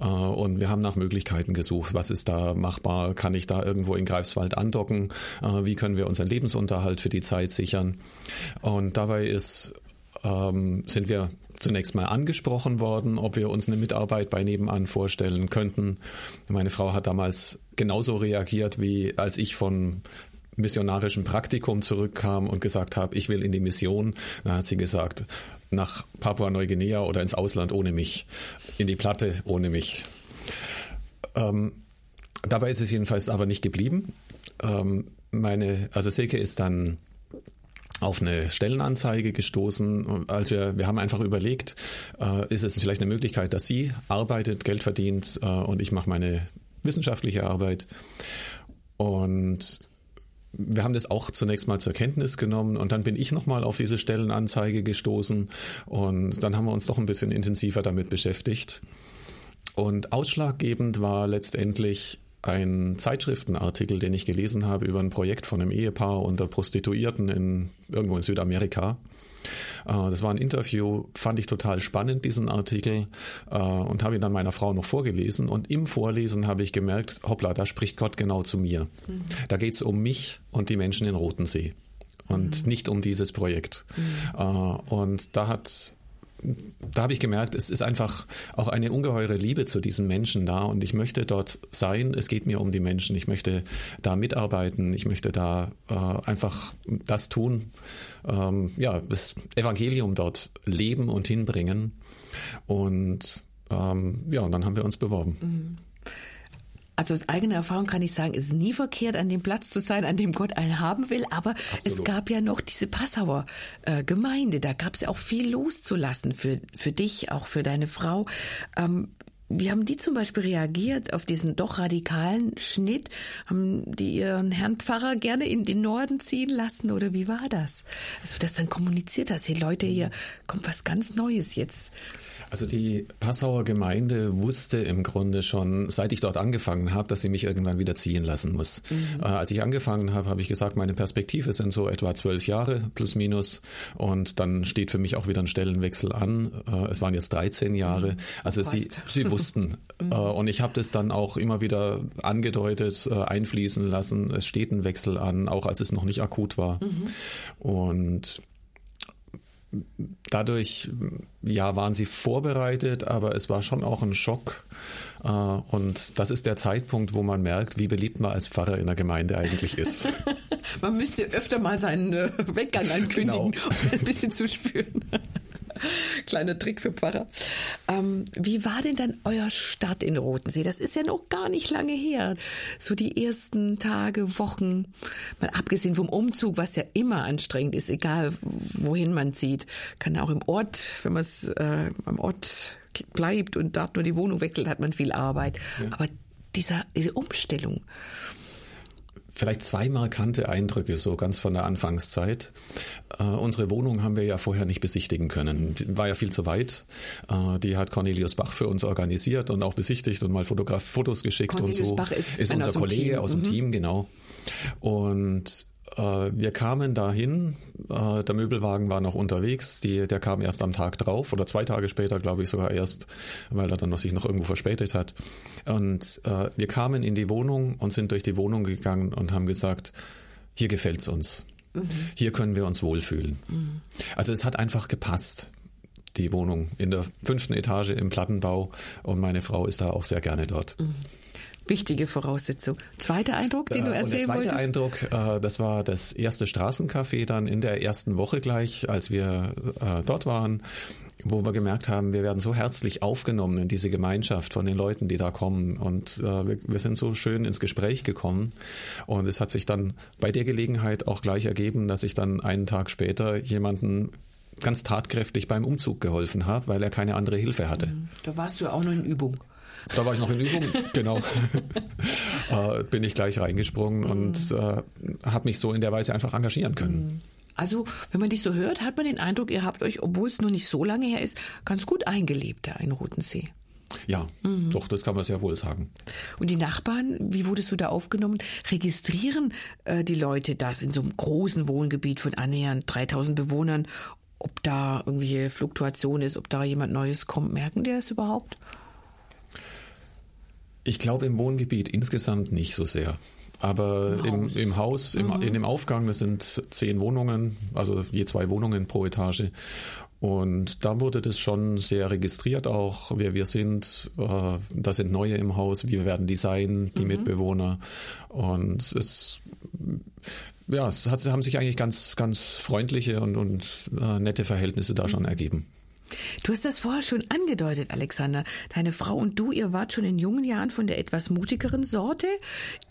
Äh, und wir haben nach Möglichkeiten gesucht, was ist da machbar, kann ich da irgendwo in Greifswald andocken, äh, wie können wir unseren Lebensunterhalt für die Zeit sichern? Und dabei ist ähm, sind wir zunächst mal angesprochen worden, ob wir uns eine Mitarbeit bei Nebenan vorstellen könnten. Meine Frau hat damals genauso reagiert, wie als ich von missionarischen Praktikum zurückkam und gesagt habe, ich will in die Mission, dann hat sie gesagt, nach Papua-Neuguinea oder ins Ausland ohne mich, in die Platte ohne mich. Ähm, dabei ist es jedenfalls aber nicht geblieben. Ähm, meine, also Silke ist dann auf eine Stellenanzeige gestoßen. Als wir, wir haben einfach überlegt, äh, ist es vielleicht eine Möglichkeit, dass sie arbeitet, Geld verdient äh, und ich mache meine wissenschaftliche Arbeit. Und wir haben das auch zunächst mal zur Kenntnis genommen und dann bin ich nochmal auf diese Stellenanzeige gestoßen und dann haben wir uns doch ein bisschen intensiver damit beschäftigt. Und ausschlaggebend war letztendlich ein Zeitschriftenartikel, den ich gelesen habe über ein Projekt von einem Ehepaar unter Prostituierten in, irgendwo in Südamerika. Äh, das war ein Interview, fand ich total spannend, diesen Artikel, äh, und habe ihn dann meiner Frau noch vorgelesen. Und im Vorlesen habe ich gemerkt, hoppla, da spricht Gott genau zu mir. Mhm. Da geht es um mich und die Menschen in Rotensee und mhm. nicht um dieses Projekt. Mhm. Äh, und da hat da habe ich gemerkt, es ist einfach auch eine ungeheure Liebe zu diesen Menschen da und ich möchte dort sein. Es geht mir um die Menschen. Ich möchte da mitarbeiten. Ich möchte da äh, einfach das tun, ähm, ja, das Evangelium dort leben und hinbringen. Und ähm, ja, und dann haben wir uns beworben. Mhm. Also aus eigener Erfahrung kann ich sagen, es ist nie verkehrt, an dem Platz zu sein, an dem Gott einen haben will. Aber Absolut. es gab ja noch diese Passauer äh, Gemeinde. Da gab es ja auch viel loszulassen für, für dich, auch für deine Frau. Ähm, wie haben die zum Beispiel reagiert auf diesen doch radikalen Schnitt? Haben die ihren Herrn Pfarrer gerne in den Norden ziehen lassen oder wie war das? Also das dann kommuniziert hast, die Leute hier, kommt was ganz Neues jetzt. Also die Passauer Gemeinde wusste im Grunde schon, seit ich dort angefangen habe, dass sie mich irgendwann wieder ziehen lassen muss. Mhm. Äh, als ich angefangen habe, habe ich gesagt, meine Perspektive sind so etwa zwölf Jahre plus minus und dann steht für mich auch wieder ein Stellenwechsel an. Äh, es waren jetzt 13 Jahre. Mhm. Also sie, sie wussten mhm. äh, und ich habe das dann auch immer wieder angedeutet, einfließen lassen. Es steht ein Wechsel an, auch als es noch nicht akut war. Mhm. Und dadurch, ja, waren sie vorbereitet, aber es war schon auch ein Schock. Äh, und das ist der Zeitpunkt, wo man merkt, wie beliebt man als Pfarrer in der Gemeinde eigentlich ist. man müsste öfter mal seinen äh, Weggang ankündigen, genau. um ein bisschen zu spüren. Kleiner Trick für Pfarrer. Ähm, wie war denn dann euer Start in Rotensee? Das ist ja noch gar nicht lange her. So die ersten Tage, Wochen, mal abgesehen vom Umzug, was ja immer anstrengend ist, egal wohin man zieht. Kann auch im Ort, wenn man es äh, am Ort bleibt und dort nur die Wohnung wechselt, hat man viel Arbeit. Ja. Aber dieser, diese Umstellung, Vielleicht zwei markante Eindrücke, so ganz von der Anfangszeit. Äh, unsere Wohnung haben wir ja vorher nicht besichtigen können. Die war ja viel zu weit. Äh, die hat Cornelius Bach für uns organisiert und auch besichtigt und mal Fotograf Fotos geschickt Cornelius und so. Bach ist, ist unser Kollege Team. aus dem mhm. Team, genau. Und wir kamen dahin, äh, der Möbelwagen war noch unterwegs, die, der kam erst am Tag drauf oder zwei Tage später, glaube ich sogar erst, weil er dann noch sich noch irgendwo verspätet hat. Und äh, wir kamen in die Wohnung und sind durch die Wohnung gegangen und haben gesagt, hier gefällt's uns. Mhm. Hier können wir uns wohlfühlen. Mhm. Also es hat einfach gepasst die Wohnung in der fünften Etage im Plattenbau und meine Frau ist da auch sehr gerne dort. Mhm wichtige Voraussetzung. Zweiter Eindruck, den du erzählen wolltest? Der zweite Eindruck, äh, das war das erste Straßencafé dann in der ersten Woche gleich, als wir äh, dort waren wo wir gemerkt haben, wir werden so herzlich aufgenommen in diese Gemeinschaft von den Leuten, die da kommen. Und äh, wir, wir, sind so schön ins Gespräch gekommen. Und es hat sich dann bei der Gelegenheit auch gleich ergeben, dass ich dann einen Tag später jemanden ganz tatkräftig beim Umzug geholfen habe, weil er keine andere Hilfe hatte. Mhm. Da warst du auch noch in Übung. Da war ich noch in Übung, genau. äh, bin ich gleich reingesprungen mhm. und äh, habe mich so in der Weise einfach engagieren können. Mhm. Also, wenn man dich so hört, hat man den Eindruck, ihr habt euch, obwohl es noch nicht so lange her ist, ganz gut eingelebt da in Rotensee. Ja, mhm. doch, das kann man sehr wohl sagen. Und die Nachbarn, wie wurdest du da aufgenommen? Registrieren äh, die Leute das in so einem großen Wohngebiet von annähernd 3000 Bewohnern, ob da irgendwie Fluktuation ist, ob da jemand Neues kommt? Merken die das überhaupt? Ich glaube im Wohngebiet insgesamt nicht so sehr. Aber im, Haus. im, im Haus, im, mhm. in dem Aufgang, das sind zehn Wohnungen, also je zwei Wohnungen pro Etage. Und da wurde das schon sehr registriert auch, wer wir sind. Äh, da sind neue im Haus, wie werden die sein, die mhm. Mitbewohner. Und es, ja, es hat, haben sich eigentlich ganz, ganz freundliche und, und äh, nette Verhältnisse da mhm. schon ergeben. Du hast das vorher schon angedeutet, Alexander. Deine Frau und du, ihr wart schon in jungen Jahren von der etwas mutigeren Sorte.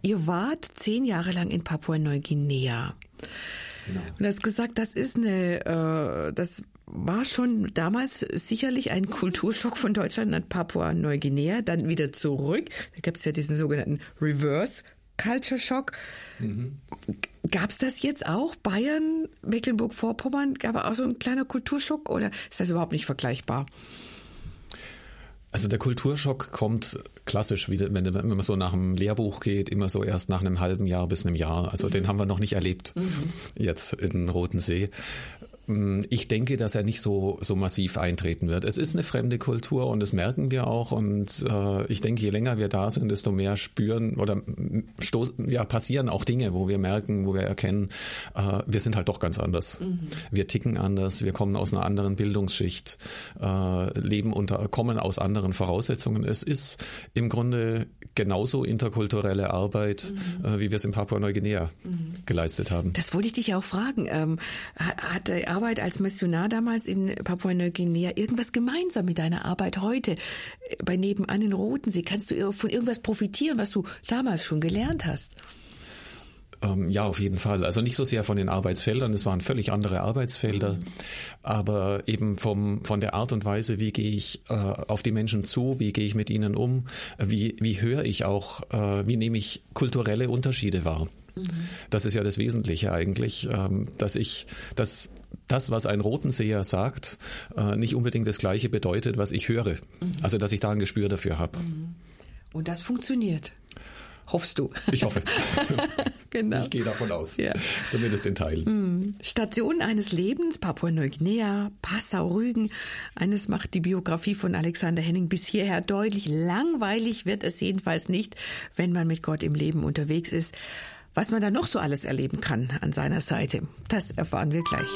Ihr wart zehn Jahre lang in Papua-Neuguinea. Genau. Und du hast gesagt, das ist eine, äh, das war schon damals sicherlich ein Kulturschock von Deutschland nach Papua-Neuguinea, dann wieder zurück. Da gibt es ja diesen sogenannten Reverse Culture Shock. Mhm. Gab es das jetzt auch? Bayern, Mecklenburg-Vorpommern, gab es auch so ein kleiner Kulturschock oder ist das überhaupt nicht vergleichbar? Also der Kulturschock kommt klassisch, wieder, wenn, wenn man so nach einem Lehrbuch geht, immer so erst nach einem halben Jahr bis einem Jahr. Also mhm. den haben wir noch nicht erlebt mhm. jetzt in Roten See. Ich denke, dass er nicht so, so massiv eintreten wird. Es ist eine fremde Kultur und das merken wir auch. Und äh, ich denke, je länger wir da sind, desto mehr spüren oder stoßen, ja, passieren auch Dinge, wo wir merken, wo wir erkennen, äh, wir sind halt doch ganz anders. Mhm. Wir ticken anders, wir kommen aus einer anderen Bildungsschicht, äh, leben unter, kommen aus anderen Voraussetzungen. Es ist im Grunde genauso interkulturelle Arbeit, mhm. äh, wie wir es in Papua-Neuguinea mhm. geleistet haben. Das wollte ich dich auch fragen. Ähm, hat, hat Arbeit als Missionar damals in Papua-Neuguinea irgendwas gemeinsam mit deiner Arbeit heute bei nebenan in Rotensee? Kannst du von irgendwas profitieren, was du damals schon gelernt hast? Ähm, ja, auf jeden Fall. Also nicht so sehr von den Arbeitsfeldern, es waren völlig andere Arbeitsfelder, mhm. aber eben vom, von der Art und Weise, wie gehe ich äh, auf die Menschen zu, wie gehe ich mit ihnen um, wie, wie höre ich auch, äh, wie nehme ich kulturelle Unterschiede wahr. Mhm. Das ist ja das Wesentliche eigentlich, ähm, dass ich, dass das, was ein Rotenseher sagt, äh, nicht unbedingt das Gleiche bedeutet, was ich höre. Mhm. Also, dass ich da ein Gespür dafür habe. Mhm. Und das funktioniert. Hoffst du? Ich hoffe. genau. Ich gehe davon aus. Ja. Zumindest in Teilen. Mhm. Station eines Lebens, Papua-Neuguinea, Passau-Rügen. Eines macht die Biografie von Alexander Henning bis hierher deutlich. Langweilig wird es jedenfalls nicht, wenn man mit Gott im Leben unterwegs ist. Was man da noch so alles erleben kann an seiner Seite, das erfahren wir gleich.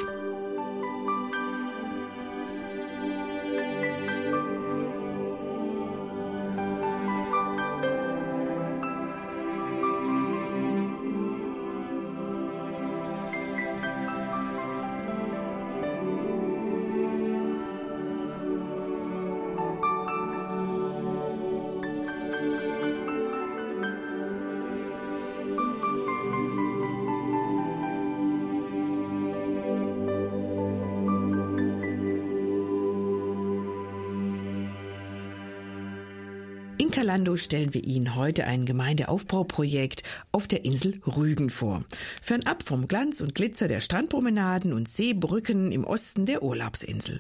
Kalando stellen wir Ihnen heute ein Gemeindeaufbauprojekt auf der Insel Rügen vor. Fernab vom Glanz und Glitzer der Strandpromenaden und Seebrücken im Osten der Urlaubsinsel.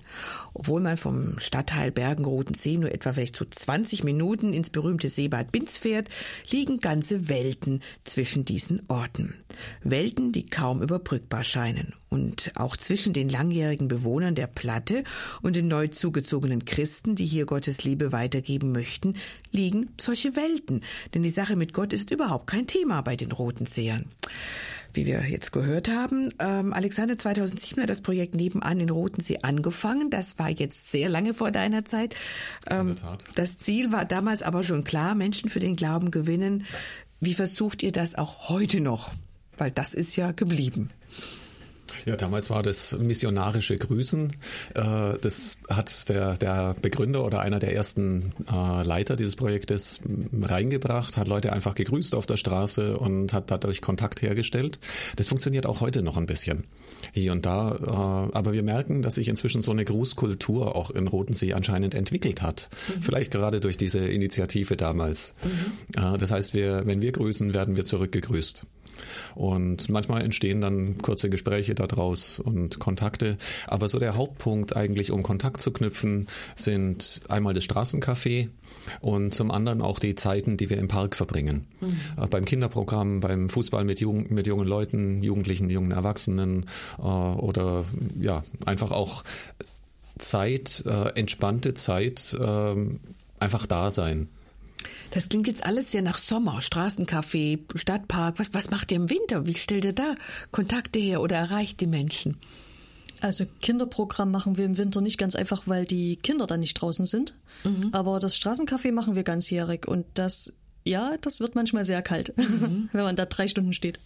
Obwohl man vom Stadtteil Bergen-Roten-See nur etwa vielleicht zu 20 Minuten ins berühmte Seebad Binz fährt, liegen ganze Welten zwischen diesen Orten. Welten, die kaum überbrückbar scheinen und auch zwischen den langjährigen Bewohnern der Platte und den neu zugezogenen Christen, die hier Gottes Liebe weitergeben möchten, liegen solche Welten. Denn die Sache mit Gott ist überhaupt kein Thema bei den Roten Sehern. Wie wir jetzt gehört haben, ähm, Alexander 2007 hat das Projekt nebenan in Rotensee angefangen. Das war jetzt sehr lange vor deiner Zeit. Ähm, das Ziel war damals aber schon klar, Menschen für den Glauben gewinnen. Wie versucht ihr das auch heute noch? Weil das ist ja geblieben. Ja, damals war das missionarische Grüßen. Äh, das hat der, der Begründer oder einer der ersten äh, Leiter dieses Projektes reingebracht, hat Leute einfach gegrüßt auf der Straße und hat dadurch Kontakt hergestellt. Das funktioniert auch heute noch ein bisschen hier und da. Äh, aber wir merken, dass sich inzwischen so eine Grußkultur auch in Rotensee anscheinend entwickelt hat. Mhm. Vielleicht gerade durch diese Initiative damals. Mhm. Das heißt, wir, wenn wir grüßen, werden wir zurückgegrüßt. Und manchmal entstehen dann kurze Gespräche daraus und Kontakte. Aber so der Hauptpunkt eigentlich, um Kontakt zu knüpfen, sind einmal das Straßencafé und zum anderen auch die Zeiten, die wir im Park verbringen. Mhm. Äh, beim Kinderprogramm, beim Fußball mit, jung, mit jungen Leuten, Jugendlichen, jungen Erwachsenen äh, oder ja, einfach auch Zeit, äh, entspannte Zeit, äh, einfach da sein. Das klingt jetzt alles sehr nach Sommer, Straßencafé, Stadtpark. Was, was macht ihr im Winter? Wie stellt ihr da Kontakte her oder erreicht die Menschen? Also Kinderprogramm machen wir im Winter nicht ganz einfach, weil die Kinder da nicht draußen sind. Mhm. Aber das Straßencafé machen wir ganzjährig und das ja, das wird manchmal sehr kalt, mhm. wenn man da drei Stunden steht.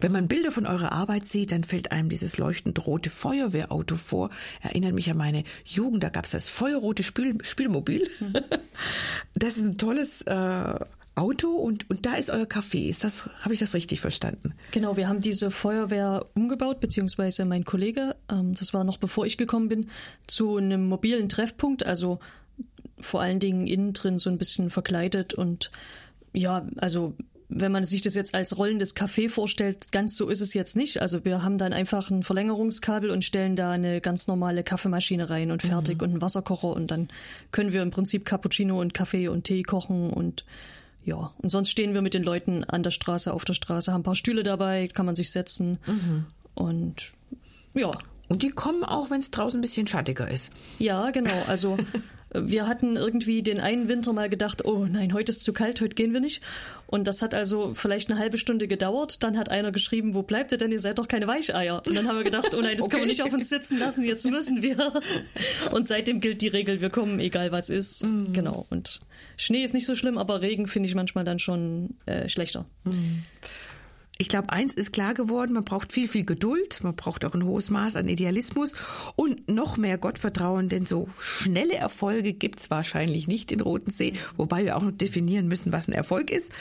Wenn man Bilder von eurer Arbeit sieht, dann fällt einem dieses leuchtend rote Feuerwehrauto vor. Erinnert mich an meine Jugend, da gab es das feuerrote Spiel Spielmobil. Mhm. Das ist ein tolles äh, Auto und, und da ist euer Café. Ist das, habe ich das richtig verstanden? Genau, wir haben diese Feuerwehr umgebaut, beziehungsweise mein Kollege, ähm, das war noch bevor ich gekommen bin, zu einem mobilen Treffpunkt, also vor allen Dingen innen drin so ein bisschen verkleidet und ja, also wenn man sich das jetzt als rollendes Café vorstellt, ganz so ist es jetzt nicht. Also wir haben dann einfach ein Verlängerungskabel und stellen da eine ganz normale Kaffeemaschine rein und fertig mhm. und einen Wasserkocher und dann können wir im Prinzip Cappuccino und Kaffee und Tee kochen und ja, und sonst stehen wir mit den Leuten an der Straße, auf der Straße, haben ein paar Stühle dabei, kann man sich setzen mhm. und ja. Und die kommen auch, wenn es draußen ein bisschen schattiger ist. Ja, genau. Also wir hatten irgendwie den einen Winter mal gedacht, oh nein, heute ist zu kalt, heute gehen wir nicht. Und das hat also vielleicht eine halbe Stunde gedauert. Dann hat einer geschrieben, wo bleibt ihr denn? Ihr seid doch keine Weicheier. Und dann haben wir gedacht, oh nein, das okay. können wir nicht auf uns sitzen lassen, jetzt müssen wir. Und seitdem gilt die Regel, wir kommen, egal was ist. Mhm. Genau. Und Schnee ist nicht so schlimm, aber Regen finde ich manchmal dann schon äh, schlechter. Mhm. Ich glaube, eins ist klar geworden, man braucht viel, viel Geduld, man braucht auch ein hohes Maß an Idealismus und noch mehr Gottvertrauen, denn so schnelle Erfolge gibt's wahrscheinlich nicht in Roten See, wobei wir auch noch definieren müssen, was ein Erfolg ist.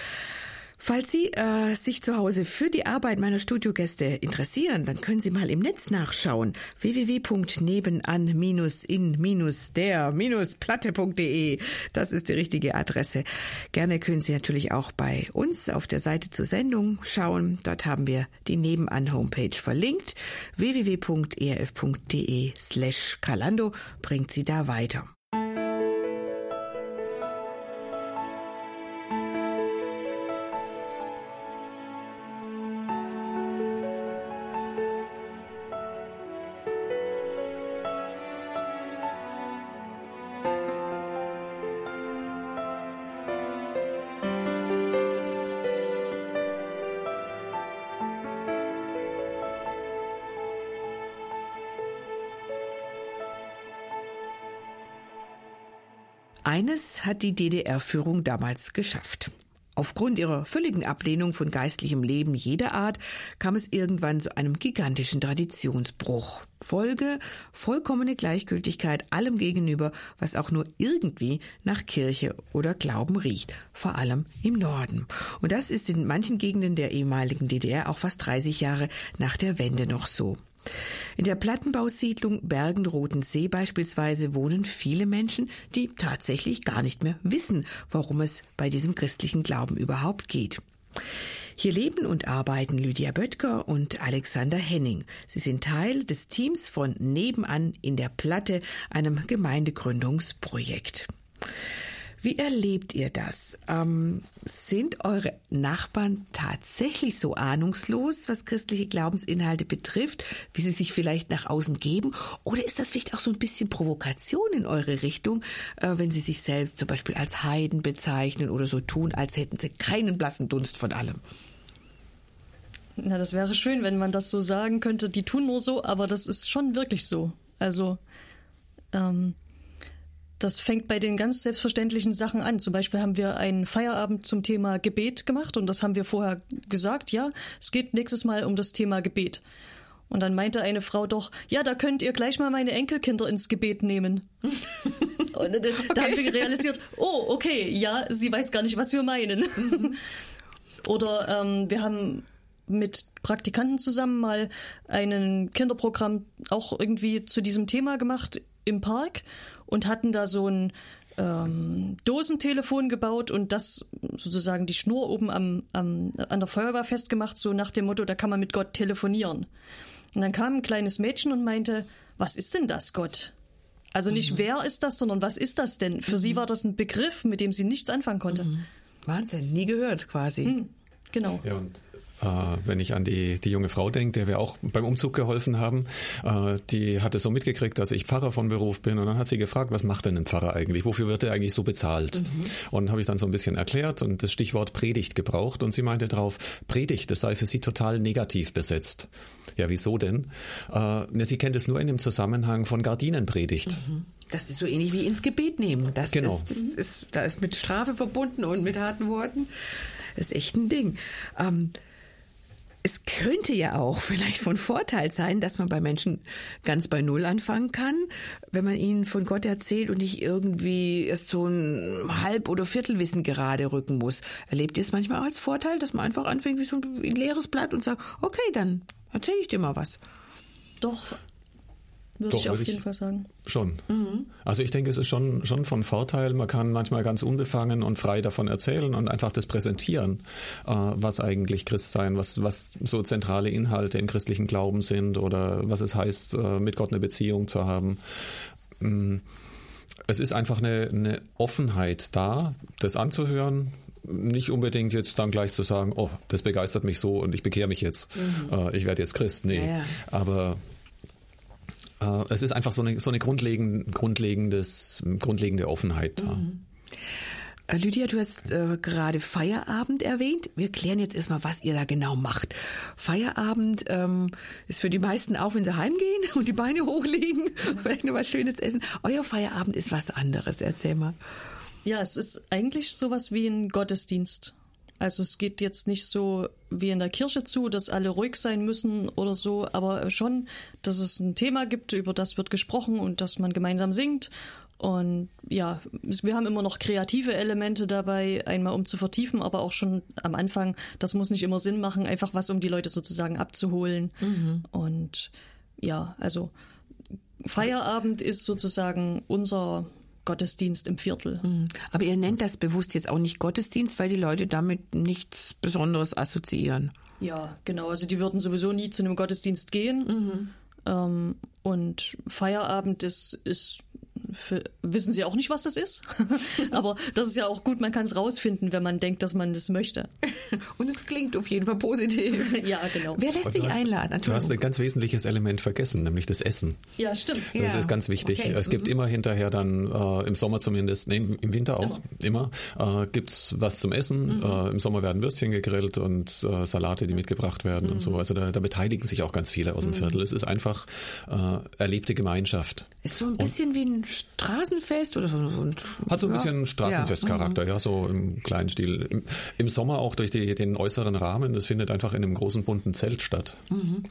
Falls Sie äh, sich zu Hause für die Arbeit meiner Studiogäste interessieren, dann können Sie mal im Netz nachschauen. www.nebenan-in-der-platte.de. Das ist die richtige Adresse. Gerne können Sie natürlich auch bei uns auf der Seite zur Sendung schauen. Dort haben wir die Nebenan-Homepage verlinkt. www.erf.de slash Kalando bringt Sie da weiter. Hat die DDR-Führung damals geschafft. Aufgrund ihrer völligen Ablehnung von geistlichem Leben jeder Art kam es irgendwann zu einem gigantischen Traditionsbruch. Folge vollkommene Gleichgültigkeit allem gegenüber, was auch nur irgendwie nach Kirche oder Glauben riecht, vor allem im Norden. Und das ist in manchen Gegenden der ehemaligen DDR auch fast 30 Jahre nach der Wende noch so. In der Plattenbausiedlung Bergen-Roten-See beispielsweise wohnen viele Menschen, die tatsächlich gar nicht mehr wissen, warum es bei diesem christlichen Glauben überhaupt geht. Hier leben und arbeiten Lydia Böttger und Alexander Henning. Sie sind Teil des Teams von Nebenan in der Platte, einem Gemeindegründungsprojekt. Wie erlebt ihr das? Ähm, sind eure Nachbarn tatsächlich so ahnungslos, was christliche Glaubensinhalte betrifft, wie sie sich vielleicht nach außen geben? Oder ist das vielleicht auch so ein bisschen Provokation in eure Richtung, äh, wenn sie sich selbst zum Beispiel als Heiden bezeichnen oder so tun, als hätten sie keinen blassen Dunst von allem? Na, das wäre schön, wenn man das so sagen könnte. Die tun nur so, aber das ist schon wirklich so. Also, ähm, das fängt bei den ganz selbstverständlichen Sachen an. Zum Beispiel haben wir einen Feierabend zum Thema Gebet gemacht und das haben wir vorher gesagt. Ja, es geht nächstes Mal um das Thema Gebet. Und dann meinte eine Frau doch, ja, da könnt ihr gleich mal meine Enkelkinder ins Gebet nehmen. und da, okay. haben wir realisiert, oh, okay, ja, sie weiß gar nicht, was wir meinen. Mhm. Oder ähm, wir haben mit Praktikanten zusammen mal ein Kinderprogramm auch irgendwie zu diesem Thema gemacht im Park und hatten da so ein ähm, Dosentelefon gebaut und das sozusagen die Schnur oben am, am, an der Feuerwehr festgemacht, so nach dem Motto, da kann man mit Gott telefonieren. Und dann kam ein kleines Mädchen und meinte, was ist denn das, Gott? Also nicht mhm. wer ist das, sondern was ist das denn? Für mhm. sie war das ein Begriff, mit dem sie nichts anfangen konnte. Mhm. Wahnsinn, nie gehört quasi. Mhm. Genau. Ja, und wenn ich an die, die junge Frau denke, der wir auch beim Umzug geholfen haben, äh, die hatte so mitgekriegt, dass ich Pfarrer von Beruf bin und dann hat sie gefragt, was macht denn ein Pfarrer eigentlich? Wofür wird er eigentlich so bezahlt? Mhm. Und habe ich dann so ein bisschen erklärt und das Stichwort Predigt gebraucht und sie meinte drauf, Predigt, das sei für sie total negativ besetzt. Ja, wieso denn? Äh, sie kennt es nur in dem Zusammenhang von Gardinenpredigt. Mhm. Das ist so ähnlich wie ins Gebet nehmen. Das genau. ist, das ist, da ist mit Strafe verbunden und mit harten Worten. Das ist echt ein Ding. Ähm, es könnte ja auch vielleicht von Vorteil sein, dass man bei Menschen ganz bei Null anfangen kann, wenn man ihnen von Gott erzählt und nicht irgendwie erst so ein Halb- oder Viertelwissen gerade rücken muss. Erlebt ihr es manchmal auch als Vorteil, dass man einfach anfängt wie so ein leeres Blatt und sagt, okay, dann erzähle ich dir mal was. Doch, würde Doch, ich auf würde ich- jeden Fall sagen. Schon. Also ich denke, es ist schon, schon von Vorteil. Man kann manchmal ganz unbefangen und frei davon erzählen und einfach das präsentieren, äh, was eigentlich Christsein, was, was so zentrale Inhalte im christlichen Glauben sind oder was es heißt, äh, mit Gott eine Beziehung zu haben. Mm, Es ist einfach eine, eine Offenheit da, das anzuhören. Nicht unbedingt jetzt dann gleich zu sagen, oh, das begeistert mich so und ich bekehre mich jetzt. Äh, ich werde jetzt Christ. Nee. Ja, ja. Aber es ist einfach so eine, so eine grundlegend, grundlegendes, grundlegende Offenheit da. Äh, Lydia, du hast äh, gerade Feierabend erwähnt. Wir klären jetzt erstmal, was ihr da genau macht. Feierabend ähm, ist für die meisten auch, wenn sie heimgehen und die Beine hochlegen, vielleicht noch was Schönes essen. Euer Feierabend ist was anderes. Erzähl mal. Ja, es ist eigentlich sowas wie ein Gottesdienst. Also es geht jetzt nicht so wie in der Kirche zu, dass alle ruhig sein müssen oder so, aber schon, dass es ein Thema gibt, über das wird gesprochen und dass man gemeinsam singt. Und ja, wir haben immer noch kreative Elemente dabei, einmal um zu vertiefen, aber auch schon am Anfang, das muss nicht immer Sinn machen, einfach was, um die Leute sozusagen abzuholen. Und ja, also Feierabend ist sozusagen unser Gottesdienst im Viertel. Aber ihr nennt das bewusst jetzt auch nicht Gottesdienst, weil die Leute damit nichts Besonderes assoziieren. Ja, genau. Also die würden sowieso nie zu einem Gottesdienst gehen. Ähm, und Feierabend ist, ist für, wissen sie auch nicht, was das ist. Aber das ist ja auch gut, man kann es rausfinden, wenn man denkt, dass man das möchte. Und es klingt auf jeden Fall positiv. ja, genau. Wer lässt Und hast- einladen? Du hast ein ganz wesentliches Element vergessen, nämlich das Essen. Ja, stimmt. Das Ja. ist ganz wichtig. Okay. Es gibt immer hinterher dann, äh, im Sommer zumindest, nee, im im Winter auch, immer, äh, gibt's was zum Essen. Äh, Im Sommer werden Würstchen gegrillt und äh, Salate, die mitgebracht werden und so. Also da, da beteiligen sich auch ganz viele aus dem Viertel. Es ist einfach äh, erlebte Gemeinschaft. Ist so ein bisschen wie ein Straßenfest oder so. Und, Hat so ein ja. bisschen Straßenfestcharakter, ja, so im kleinen Stil. Im, Im Sommer auch durch die, den äußeren Rahmen. Das findet einfach in einem großen bunten Zelt statt.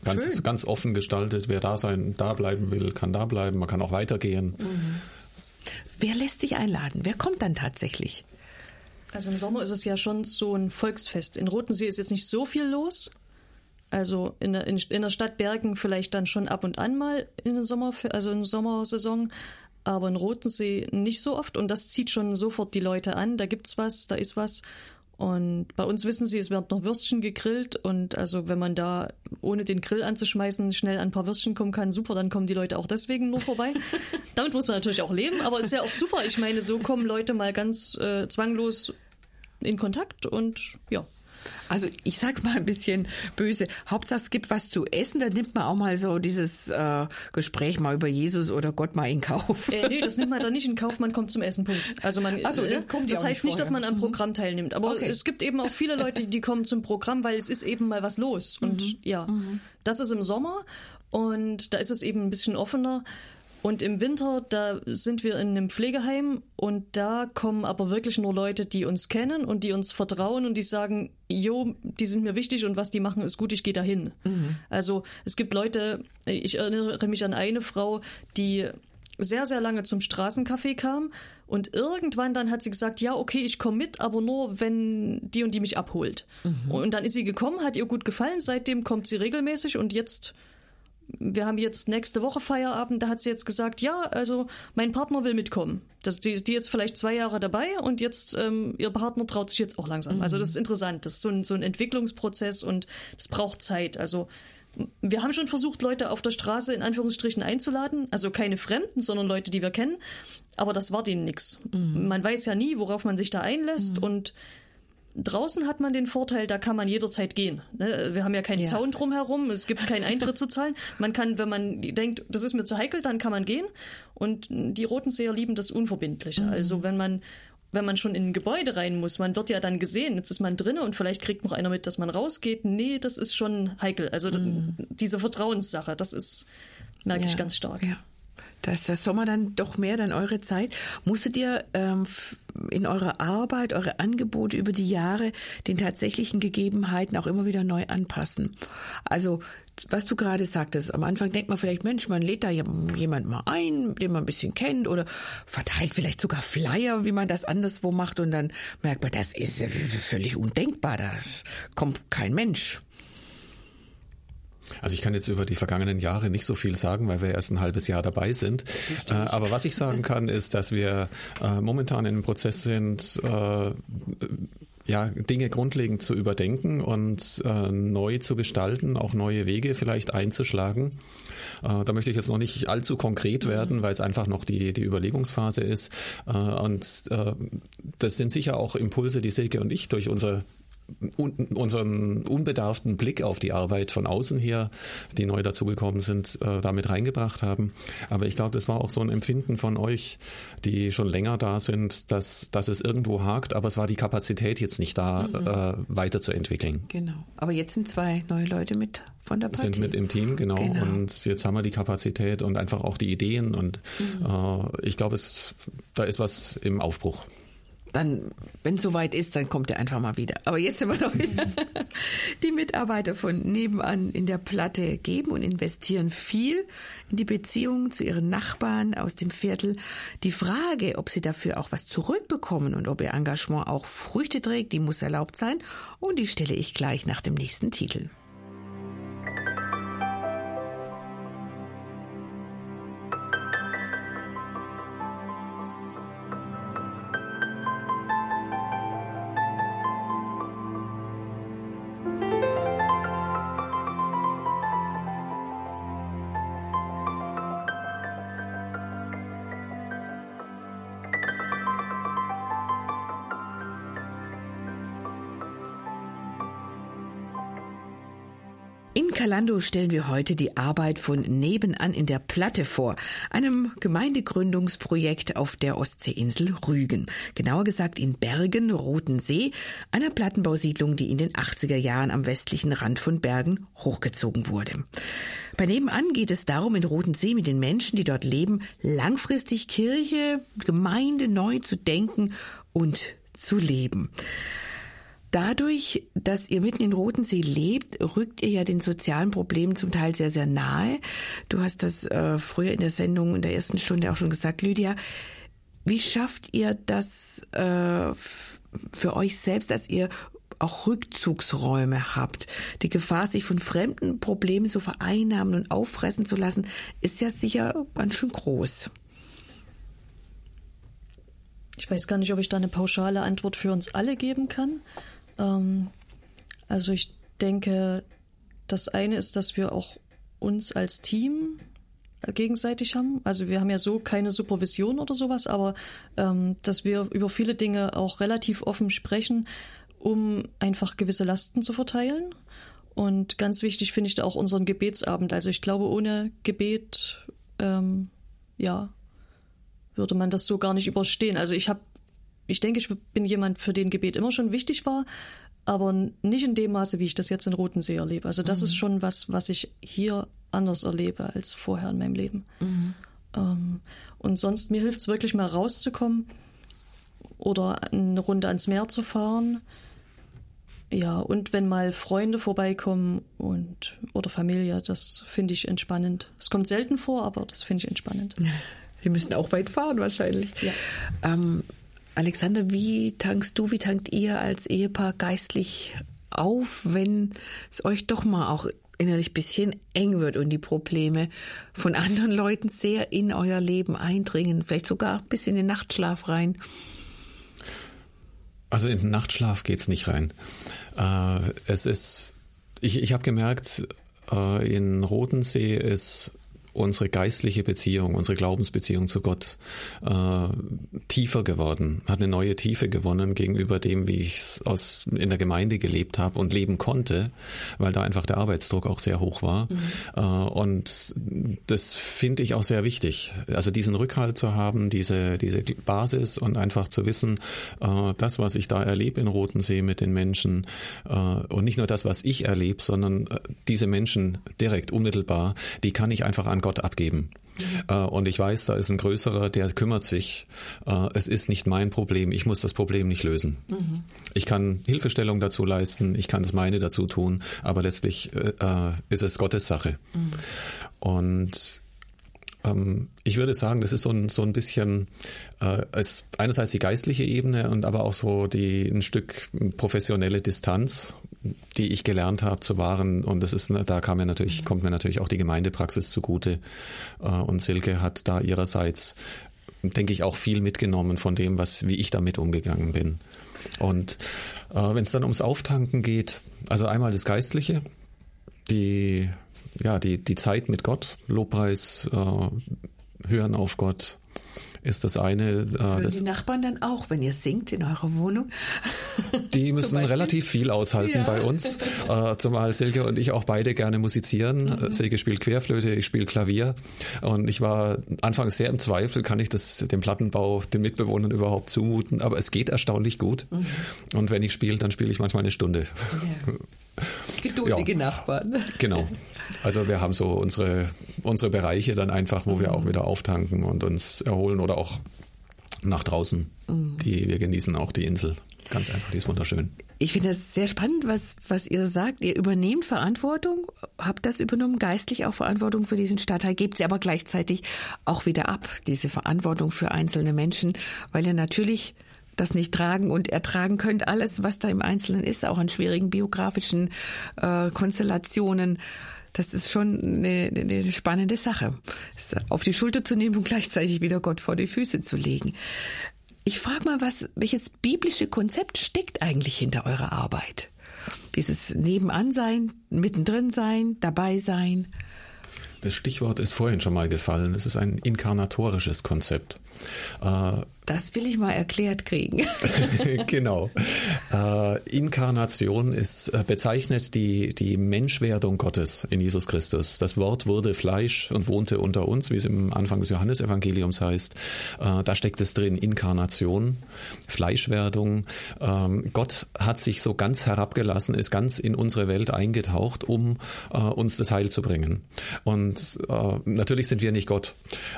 Ganz, Schön. ganz offen gestaltet. Wer da sein, da bleiben will, kann da bleiben. Man kann auch weitergehen. Wer lässt sich einladen? Wer kommt dann tatsächlich? Also im Sommer ist es ja schon so ein Volksfest. In Rotensee ist jetzt nicht so viel los. Also in der, in, in der Stadt Bergen vielleicht dann schon ab und an mal in der Sommer, also in der Sommersaison, aber in Rotensee nicht so oft und das zieht schon sofort die Leute an. Da gibt's was, da ist was. Und bei uns wissen sie, es werden noch Würstchen gegrillt und also wenn man da ohne den Grill anzuschmeißen schnell an ein paar Würstchen kommen kann, super, dann kommen die Leute auch deswegen nur vorbei. Damit muss man natürlich auch leben, aber ist ja auch super. Ich meine, so kommen Leute mal ganz äh, zwanglos in Kontakt und ja. Also ich sag's mal ein bisschen böse. Hauptsache es gibt was zu essen, dann nimmt man auch mal so dieses äh, Gespräch mal über Jesus oder Gott mal in Kauf. Äh, nee, das nimmt man da nicht in Kauf, man kommt zum Essen, Punkt. Also man, Ach so, äh, das heißt nicht nicht, dass man vorher. am Programm teilnimmt. Aber Okay. es gibt eben auch viele Leute, die kommen zum Programm, weil es ist eben mal was los. Und ja, das ist im Sommer und da ist es eben ein bisschen offener. Und im Winter, da sind wir in einem Pflegeheim und da kommen aber wirklich nur Leute, die uns kennen und die uns vertrauen und die sagen, jo, die sind mir wichtig und was die machen ist gut, ich gehe dahin. Also es gibt Leute, ich erinnere mich an eine Frau, die sehr, sehr lange zum Straßencafé kam und irgendwann dann hat sie gesagt, ja, okay, ich komme mit, aber nur, wenn die und die mich abholt. Und dann ist sie gekommen, hat ihr gut gefallen, seitdem kommt sie regelmäßig und jetzt wir haben jetzt nächste Woche Feierabend, da hat sie jetzt gesagt, ja, also mein Partner will mitkommen. Das, die, die jetzt vielleicht zwei Jahre dabei und jetzt ähm, ihr Partner traut sich jetzt auch langsam. Also das ist interessant. Das ist so ein, so ein Entwicklungsprozess und das braucht Zeit. Also wir haben schon versucht, Leute auf der Straße in Anführungsstrichen einzuladen. Also keine Fremden, sondern Leute, die wir kennen. Aber das war denen nix. Man weiß ja nie, worauf man sich da einlässt und Draußen hat man den Vorteil, da kann man jederzeit gehen. ne? Wir haben ja keinen Ja. Zaun drumherum, es gibt keinen Eintritt zu zahlen. Man kann, wenn man denkt, das ist mir zu heikel, dann kann man gehen. Und die Rotenseher lieben das Unverbindliche. Also wenn man wenn man schon in ein Gebäude rein muss, man wird ja dann gesehen, jetzt ist man drinne und vielleicht kriegt noch einer mit, dass man rausgeht. Nee, das ist schon heikel. Also das- diese Vertrauenssache, das ist, merke ich ganz stark. Ja. Da ist der Sommer dann doch mehr dann eure Zeit. Musstet ihr ähm, in eurer Arbeit, eure Angebote über die Jahre den tatsächlichen Gegebenheiten auch immer wieder neu anpassen? Also, was du gerade sagtest, am Anfang denkt man vielleicht, Mensch, man lädt da jemand mal ein, den man ein bisschen kennt oder verteilt vielleicht sogar Flyer, wie man das anderswo macht und dann merkt man, das ist völlig undenkbar, da kommt kein Mensch. Also ich kann jetzt über die vergangenen Jahre nicht so viel sagen, weil wir erst ein halbes Jahr dabei sind. Äh, aber was ich sagen kann, ist, dass wir äh, momentan in einem Prozess sind, äh, ja, Dinge grundlegend zu überdenken und äh, neu zu gestalten, auch neue Wege vielleicht einzuschlagen. Äh, da möchte ich jetzt noch nicht allzu konkret werden, weil es einfach noch die, die Überlegungsphase ist. Äh, und äh, das sind sicher auch Impulse, die Silke und ich durch unser unseren unbedarften Blick auf die Arbeit von außen her, die neu dazugekommen sind, äh, damit reingebracht haben. Aber ich glaube, das war auch so ein Empfinden von euch, die schon länger da sind, dass, dass es irgendwo hakt, aber es war die Kapazität jetzt nicht da, mhm. äh, weiterzuentwickeln. Genau. Aber jetzt sind zwei neue Leute mit von der Partie. Sind mit im Team, genau. genau. Und jetzt haben wir die Kapazität und einfach auch die Ideen und mhm. äh, ich glaube, es, da ist was im Aufbruch dann, wenn es soweit ist, dann kommt er einfach mal wieder. Aber jetzt sind wir noch wieder. Die Mitarbeiter von nebenan in der Platte geben und investieren viel in die Beziehungen zu ihren Nachbarn aus dem Viertel. Die Frage, ob sie dafür auch was zurückbekommen und ob ihr Engagement auch Früchte trägt, die muss erlaubt sein. Und die stelle ich gleich nach dem nächsten Titel. Kalando stellen wir heute die Arbeit von Nebenan in der Platte vor, einem Gemeindegründungsprojekt auf der Ostseeinsel Rügen. Genauer gesagt in Bergen, Roten See, einer Plattenbausiedlung, die in den 80er Jahren am westlichen Rand von Bergen hochgezogen wurde. Bei Nebenan geht es darum, in Roten See mit den Menschen, die dort leben, langfristig Kirche, Gemeinde neu zu denken und zu leben. Dadurch, dass ihr mitten in Rotensee lebt, rückt ihr ja den sozialen Problemen zum Teil sehr, sehr nahe. Du hast das äh, früher in der Sendung, in der ersten Stunde auch schon gesagt, Lydia. Wie schafft ihr das äh, für euch selbst, dass ihr auch Rückzugsräume habt? Die Gefahr, sich von fremden Problemen so vereinnahmen und auffressen zu lassen, ist ja sicher ganz schön groß. Ich weiß gar nicht, ob ich da eine pauschale Antwort für uns alle geben kann. Ähm, also ich denke, das eine ist, dass wir auch uns als Team gegenseitig haben. Also wir haben ja so keine Supervision oder sowas, aber ähm, dass wir über viele Dinge auch relativ offen sprechen, um einfach gewisse Lasten zu verteilen. Und ganz wichtig finde ich da auch unseren Gebetsabend. Also ich glaube, ohne Gebet, ähm, ja, würde man das so gar nicht überstehen. Also ich habe ich denke, ich bin jemand, für den Gebet immer schon wichtig war, aber nicht in dem Maße, wie ich das jetzt in Rotensee erlebe. Also das mhm. ist schon was, was ich hier anders erlebe als vorher in meinem Leben. Mhm. Ähm, und sonst, mir hilft es wirklich mal rauszukommen oder eine Runde ans Meer zu fahren. Ja, und wenn mal Freunde vorbeikommen und oder Familie, das finde ich entspannend. Es kommt selten vor, aber das finde ich entspannend. Sie müssen auch weit fahren wahrscheinlich. Ja. Ähm, Alexander, wie tankst du, wie tankt ihr als Ehepaar geistlich auf, wenn es euch doch mal auch innerlich ein bisschen eng wird und die Probleme von anderen Leuten sehr in euer Leben eindringen, vielleicht sogar bis in den Nachtschlaf rein? Also in den Nachtschlaf geht es nicht rein. Äh, es ist, ich, ich habe gemerkt, äh, in Rotensee ist unsere geistliche Beziehung, unsere Glaubensbeziehung zu Gott äh, tiefer geworden, hat eine neue Tiefe gewonnen gegenüber dem, wie ich es aus in der Gemeinde gelebt habe und leben konnte, weil da einfach der Arbeitsdruck auch sehr hoch war. Mhm. Äh, und das finde ich auch sehr wichtig. Also diesen Rückhalt zu haben, diese, diese Basis und einfach zu wissen, äh, das, was ich da erlebe in Rotensee mit den Menschen äh, und nicht nur das, was ich erlebe, sondern äh, diese Menschen direkt, unmittelbar, die kann ich einfach an Gott Gott abgeben. Mhm. Und ich weiß, da ist ein größerer, der kümmert sich. Äh, es ist nicht mein Problem. Ich muss das Problem nicht lösen. Mhm. Ich kann Hilfestellung dazu leisten. Ich kann das meine dazu tun. Aber letztlich äh, ist es Gottes Sache. Mhm. Und ähm, ich würde sagen, das ist so ein, so ein bisschen äh, einerseits die geistliche Ebene und aber auch so die ein Stück professionelle Distanz, die ich gelernt habe zu wahren. Und das ist, da kam mir natürlich, kommt mir natürlich auch die Gemeindepraxis zugute. Äh, und Silke hat da ihrerseits, denke ich, auch viel mitgenommen von dem, was, wie ich damit umgegangen bin. Und äh, wenn es dann ums Auftanken geht, also einmal das Geistliche, die, ja, die, die Zeit mit Gott, Lobpreis, äh, Hören auf Gott, ist das eine. Äh, das, die Nachbarn dann auch, wenn ihr singt in eurer Wohnung? Die müssen relativ viel aushalten ja. bei uns, äh, zumal Silke und ich auch beide gerne musizieren. Mhm. Silke spielt Querflöte, ich spiele Klavier und ich war anfangs sehr im Zweifel, kann ich das dem Plattenbau den Mitbewohnern überhaupt zumuten, aber es geht erstaunlich gut mhm. und wenn ich spiele, dann spiele ich manchmal eine Stunde. Ja. Geduldige ja. Nachbarn. Genau. Also wir haben so unsere, unsere Bereiche dann einfach, wo mhm. wir auch wieder auftanken und uns erholen oder auch nach draußen. Mhm. Die, wir genießen auch die Insel. Ganz einfach, die ist wunderschön. Ich finde es sehr spannend, was, was ihr sagt. Ihr übernehmt Verantwortung, habt das übernommen, geistlich auch Verantwortung für diesen Stadtteil, gebt sie aber gleichzeitig auch wieder ab, diese Verantwortung für einzelne Menschen, weil ihr natürlich das nicht tragen und ertragen könnt. Alles, was da im Einzelnen ist, auch an schwierigen biografischen äh, Konstellationen. Das ist schon eine, eine spannende Sache, es auf die Schulter zu nehmen und gleichzeitig wieder Gott vor die Füße zu legen. Ich frage mal, was, welches biblische Konzept steckt eigentlich hinter eurer Arbeit? Dieses Nebenan sein, mittendrin sein, dabei sein. Das Stichwort ist vorhin schon mal gefallen. Es ist ein inkarnatorisches Konzept. Das will ich mal erklärt kriegen. genau. Äh, Inkarnation ist äh, bezeichnet die, die Menschwerdung Gottes in Jesus Christus. Das Wort wurde Fleisch und wohnte unter uns, wie es im Anfang des Johannesevangeliums heißt. Äh, da steckt es drin, Inkarnation, Fleischwerdung. Ähm, Gott hat sich so ganz herabgelassen, ist ganz in unsere Welt eingetaucht, um äh, uns das Heil zu bringen. Und äh, natürlich sind wir nicht Gott,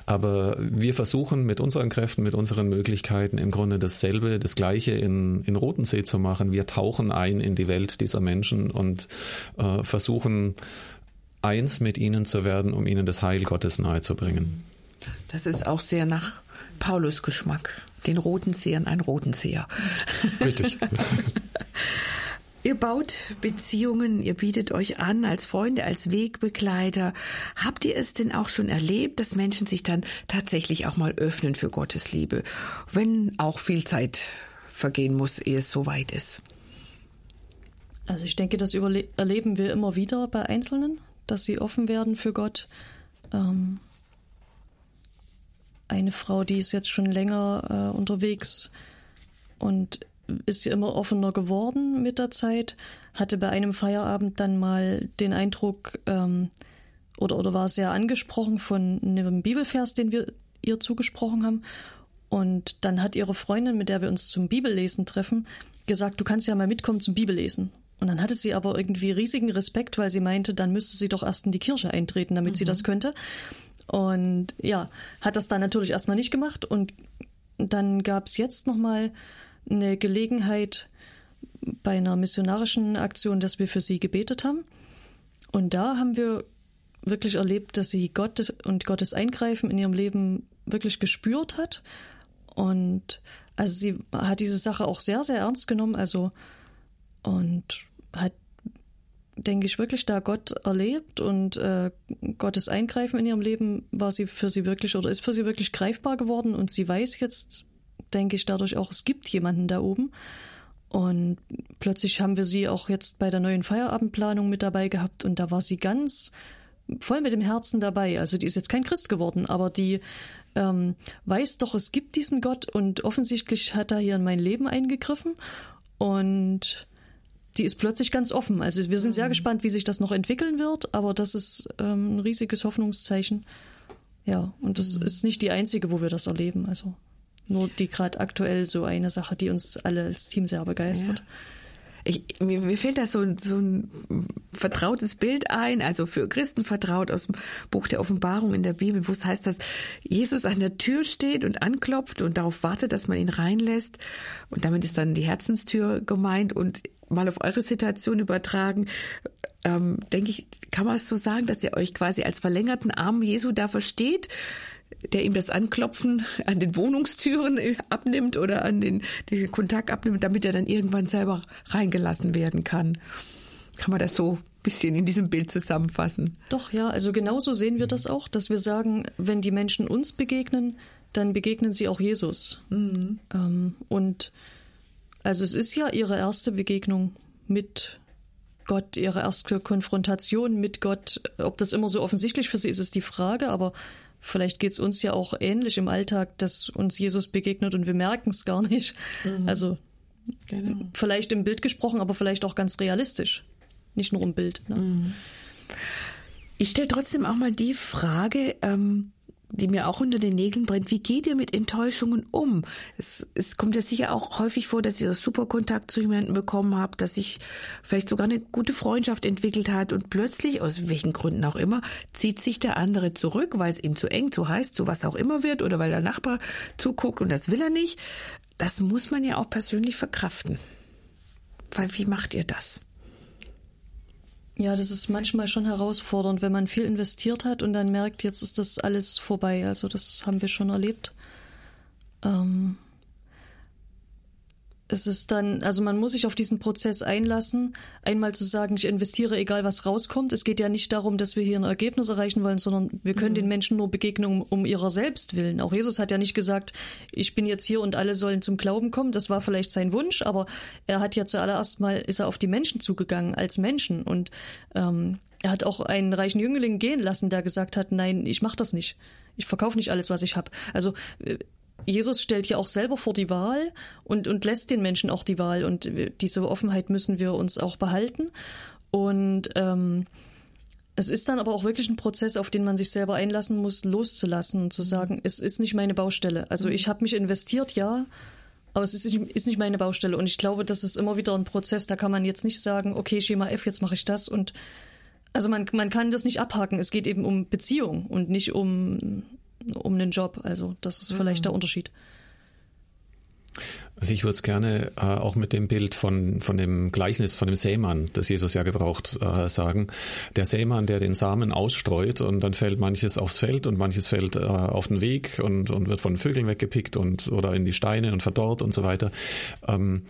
aber wir versuchen mit unseren Kräften, mit unseren Möglichkeiten, Möglichkeiten, im Grunde dasselbe, das Gleiche in, in Rotensee zu machen. Wir tauchen ein in die Welt dieser Menschen und äh, versuchen, eins mit ihnen zu werden, um ihnen das Heil Gottes nahezubringen. Das ist auch sehr nach Paulus Geschmack. Den roten Seher ein roten Seher. Richtig. Ihr baut Beziehungen, ihr bietet euch an als Freunde, als Wegbegleiter. Habt ihr es denn auch schon erlebt, dass Menschen sich dann tatsächlich auch mal öffnen für Gottes Liebe, wenn auch viel Zeit vergehen muss, ehe es soweit ist? Also ich denke, das erleben wir immer wieder bei Einzelnen, dass sie offen werden für Gott. Ähm eine Frau, die ist jetzt schon länger äh, unterwegs und ist sie immer offener geworden mit der Zeit, hatte bei einem Feierabend dann mal den Eindruck ähm, oder, oder war sehr angesprochen von einem Bibelvers, den wir ihr zugesprochen haben. Und dann hat ihre Freundin, mit der wir uns zum Bibellesen treffen, gesagt, du kannst ja mal mitkommen zum Bibellesen. Und dann hatte sie aber irgendwie riesigen Respekt, weil sie meinte, dann müsste sie doch erst in die Kirche eintreten, damit mhm. sie das könnte. Und ja, hat das dann natürlich erstmal nicht gemacht. Und dann gab es jetzt nochmal eine Gelegenheit bei einer missionarischen Aktion, dass wir für sie gebetet haben. Und da haben wir wirklich erlebt, dass sie Gott und Gottes Eingreifen in ihrem Leben wirklich gespürt hat. Und also sie hat diese Sache auch sehr, sehr ernst genommen, also und hat, denke ich, wirklich da Gott erlebt und äh, Gottes Eingreifen in ihrem Leben war sie für sie wirklich oder ist für sie wirklich greifbar geworden und sie weiß jetzt, denke ich dadurch auch, es gibt jemanden da oben. Und plötzlich haben wir sie auch jetzt bei der neuen Feierabendplanung mit dabei gehabt und da war sie ganz voll mit dem Herzen dabei. Also die ist jetzt kein Christ geworden, aber die ähm, weiß doch, es gibt diesen Gott und offensichtlich hat er hier in mein Leben eingegriffen und die ist plötzlich ganz offen. Also wir sind sehr mhm. gespannt, wie sich das noch entwickeln wird, aber das ist ähm, ein riesiges Hoffnungszeichen. Ja, und das mhm. ist nicht die einzige, wo wir das erleben. Also nur die gerade aktuell so eine Sache, die uns alle als Team sehr begeistert. Ja. Ich, mir, mir fällt da so, so ein vertrautes Bild ein, also für Christen vertraut aus dem Buch der Offenbarung in der Bibel, wo es heißt, dass Jesus an der Tür steht und anklopft und darauf wartet, dass man ihn reinlässt. Und damit ist dann die Herzenstür gemeint und mal auf eure Situation übertragen, ähm, denke ich, kann man es so sagen, dass ihr euch quasi als verlängerten Arm Jesu da versteht, der ihm das Anklopfen an den Wohnungstüren abnimmt oder an den, den Kontakt abnimmt, damit er dann irgendwann selber reingelassen werden kann. Kann man das so ein bisschen in diesem Bild zusammenfassen? Doch, ja, also genauso sehen wir das auch, dass wir sagen, wenn die Menschen uns begegnen, dann begegnen sie auch Jesus. Mhm. Ähm, und also es ist ja ihre erste Begegnung mit Gott, ihre erste Konfrontation mit Gott. Ob das immer so offensichtlich für sie ist, ist die Frage, aber vielleicht geht es uns ja auch ähnlich im Alltag, dass uns Jesus begegnet und wir merken es gar nicht. Mhm. Also genau. vielleicht im Bild gesprochen, aber vielleicht auch ganz realistisch. Nicht nur im Bild. Ne? Mhm. Ich stelle trotzdem auch mal die Frage, ähm, die mir auch unter den Nägeln brennt. Wie geht ihr mit Enttäuschungen um? Es, es kommt ja sicher auch häufig vor, dass ihr super Kontakt zu jemandem bekommen habt, dass sich vielleicht sogar eine gute Freundschaft entwickelt hat und plötzlich, aus welchen Gründen auch immer, zieht sich der andere zurück, weil es ihm zu eng, zu heiß, zu was auch immer wird oder weil der Nachbar zuguckt und das will er nicht. Das muss man ja auch persönlich verkraften. Weil wie macht ihr das? Ja, das ist manchmal schon herausfordernd, wenn man viel investiert hat und dann merkt, jetzt ist das alles vorbei. Also das haben wir schon erlebt. Ähm, es ist dann, also man muss sich auf diesen Prozess einlassen, einmal zu sagen, ich investiere, egal was rauskommt. Es geht ja nicht darum, dass wir hier ein Ergebnis erreichen wollen, sondern wir können mhm. den Menschen nur begegnen um, um, ihrer selbst willen. Auch Jesus hat ja nicht gesagt, ich bin jetzt hier und alle sollen zum Glauben kommen. Das war vielleicht sein Wunsch, aber er hat ja zuallererst mal, ist er auf die Menschen zugegangen als Menschen und ähm, er hat auch einen reichen Jüngling gehen lassen, der gesagt hat, nein, ich mach das nicht. Ich verkaufe nicht alles, was ich habe. Also äh, Jesus stellt ja auch selber vor die Wahl und, und lässt den Menschen auch die Wahl. Und diese Offenheit müssen wir uns auch behalten. Und ähm, es ist dann aber auch wirklich ein Prozess, auf den man sich selber einlassen muss, loszulassen und zu sagen, es ist nicht meine Baustelle. Also mhm. ich habe mich investiert, ja, aber es ist nicht, ist nicht meine Baustelle. Und ich glaube, das ist immer wieder ein Prozess. Da kann man jetzt nicht sagen, okay, Schema F, jetzt mache ich das. Und also man, man kann das nicht abhaken. Es geht eben um Beziehung und nicht um um einen Job. Also das ist vielleicht mhm. der Unterschied. Also ich würde es gerne äh, auch mit dem Bild von, von dem Gleichnis von dem Sämann, das Jesus ja gebraucht, äh, sagen. Der Sämann, der den Samen ausstreut und dann fällt manches aufs Feld und manches fällt äh, auf den Weg und, und wird von Vögeln weggepickt und oder in die Steine und verdorrt und so weiter. Ähm,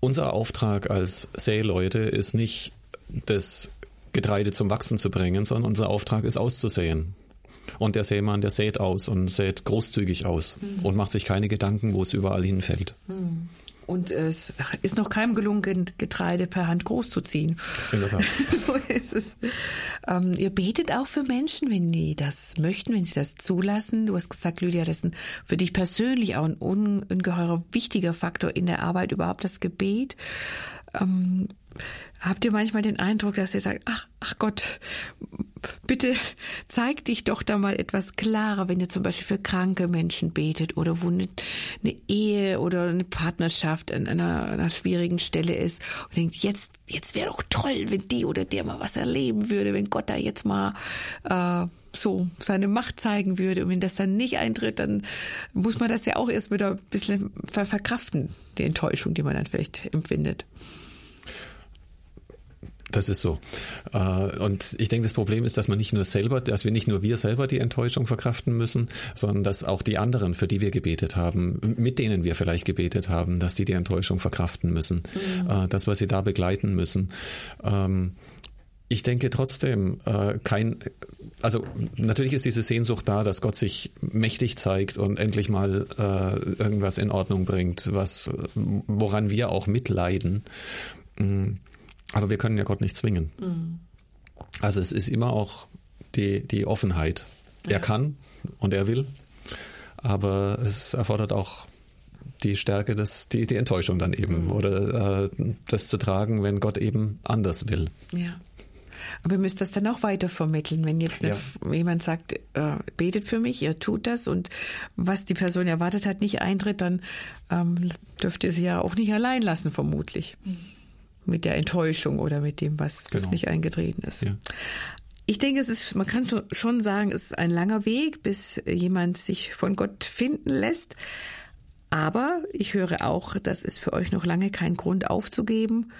unser Auftrag als Säleute ist nicht, das Getreide zum Wachsen zu bringen, sondern unser Auftrag ist auszusehen. Und der Sämann, der sät aus und sät großzügig aus mhm. und macht sich keine Gedanken, wo es überall hinfällt. Mhm. Und es ist noch keinem gelungen, Getreide per Hand groß zu ziehen. so ist es. Ähm, ihr betet auch für Menschen, wenn die das möchten, wenn sie das zulassen. Du hast gesagt, Lydia, das ist für dich persönlich auch ein ungeheurer wichtiger Faktor in der Arbeit, überhaupt das Gebet. Ähm, habt ihr manchmal den Eindruck, dass ihr sagt, ach, ach Gott, bitte zeig dich doch da mal etwas klarer, wenn ihr zum Beispiel für kranke Menschen betet oder wo eine, eine Ehe oder eine Partnerschaft an einer, einer schwierigen Stelle ist und denkt, jetzt, jetzt wäre doch toll, wenn die oder der mal was erleben würde, wenn Gott da jetzt mal äh, so seine Macht zeigen würde. Und wenn das dann nicht eintritt, dann muss man das ja auch erst wieder ein bisschen verkraften, die Enttäuschung, die man dann vielleicht empfindet. Das ist so. Äh, und ich denke, das Problem ist, dass man nicht nur selber, dass wir nicht nur wir selber die Enttäuschung verkraften müssen, sondern dass auch die anderen, für die wir gebetet haben, mit denen wir vielleicht gebetet haben, dass die die Enttäuschung verkraften müssen, mhm. Äh, dass wir sie da begleiten müssen. Ähm, ich denke trotzdem, äh, kein, also natürlich ist diese Sehnsucht da, dass Gott sich mächtig zeigt und endlich mal irgendwas in Ordnung bringt, was, woran wir auch mitleiden. Aber wir können ja Gott nicht zwingen. Mhm. Also es ist immer auch die, die Offenheit. Ja. Er kann und er will, aber es erfordert auch die Stärke, das, die, die Enttäuschung dann eben mhm. oder äh, das zu tragen, wenn Gott eben anders will. Ja. Aber ihr müsst das dann auch weiter vermitteln, wenn jetzt ja. jemand sagt, äh, betet für mich, ihr tut das und was die Person erwartet hat, nicht eintritt, dann ähm, dürft ihr sie ja auch nicht allein lassen, vermutlich. Mhm mit der Enttäuschung oder mit dem, was, was genau. nicht eingetreten ist. Ja. Ich denke, es ist, man kann schon sagen, es ist ein langer Weg, bis jemand sich von Gott finden lässt. Aber ich höre auch, das ist für euch noch lange kein Grund aufzugeben,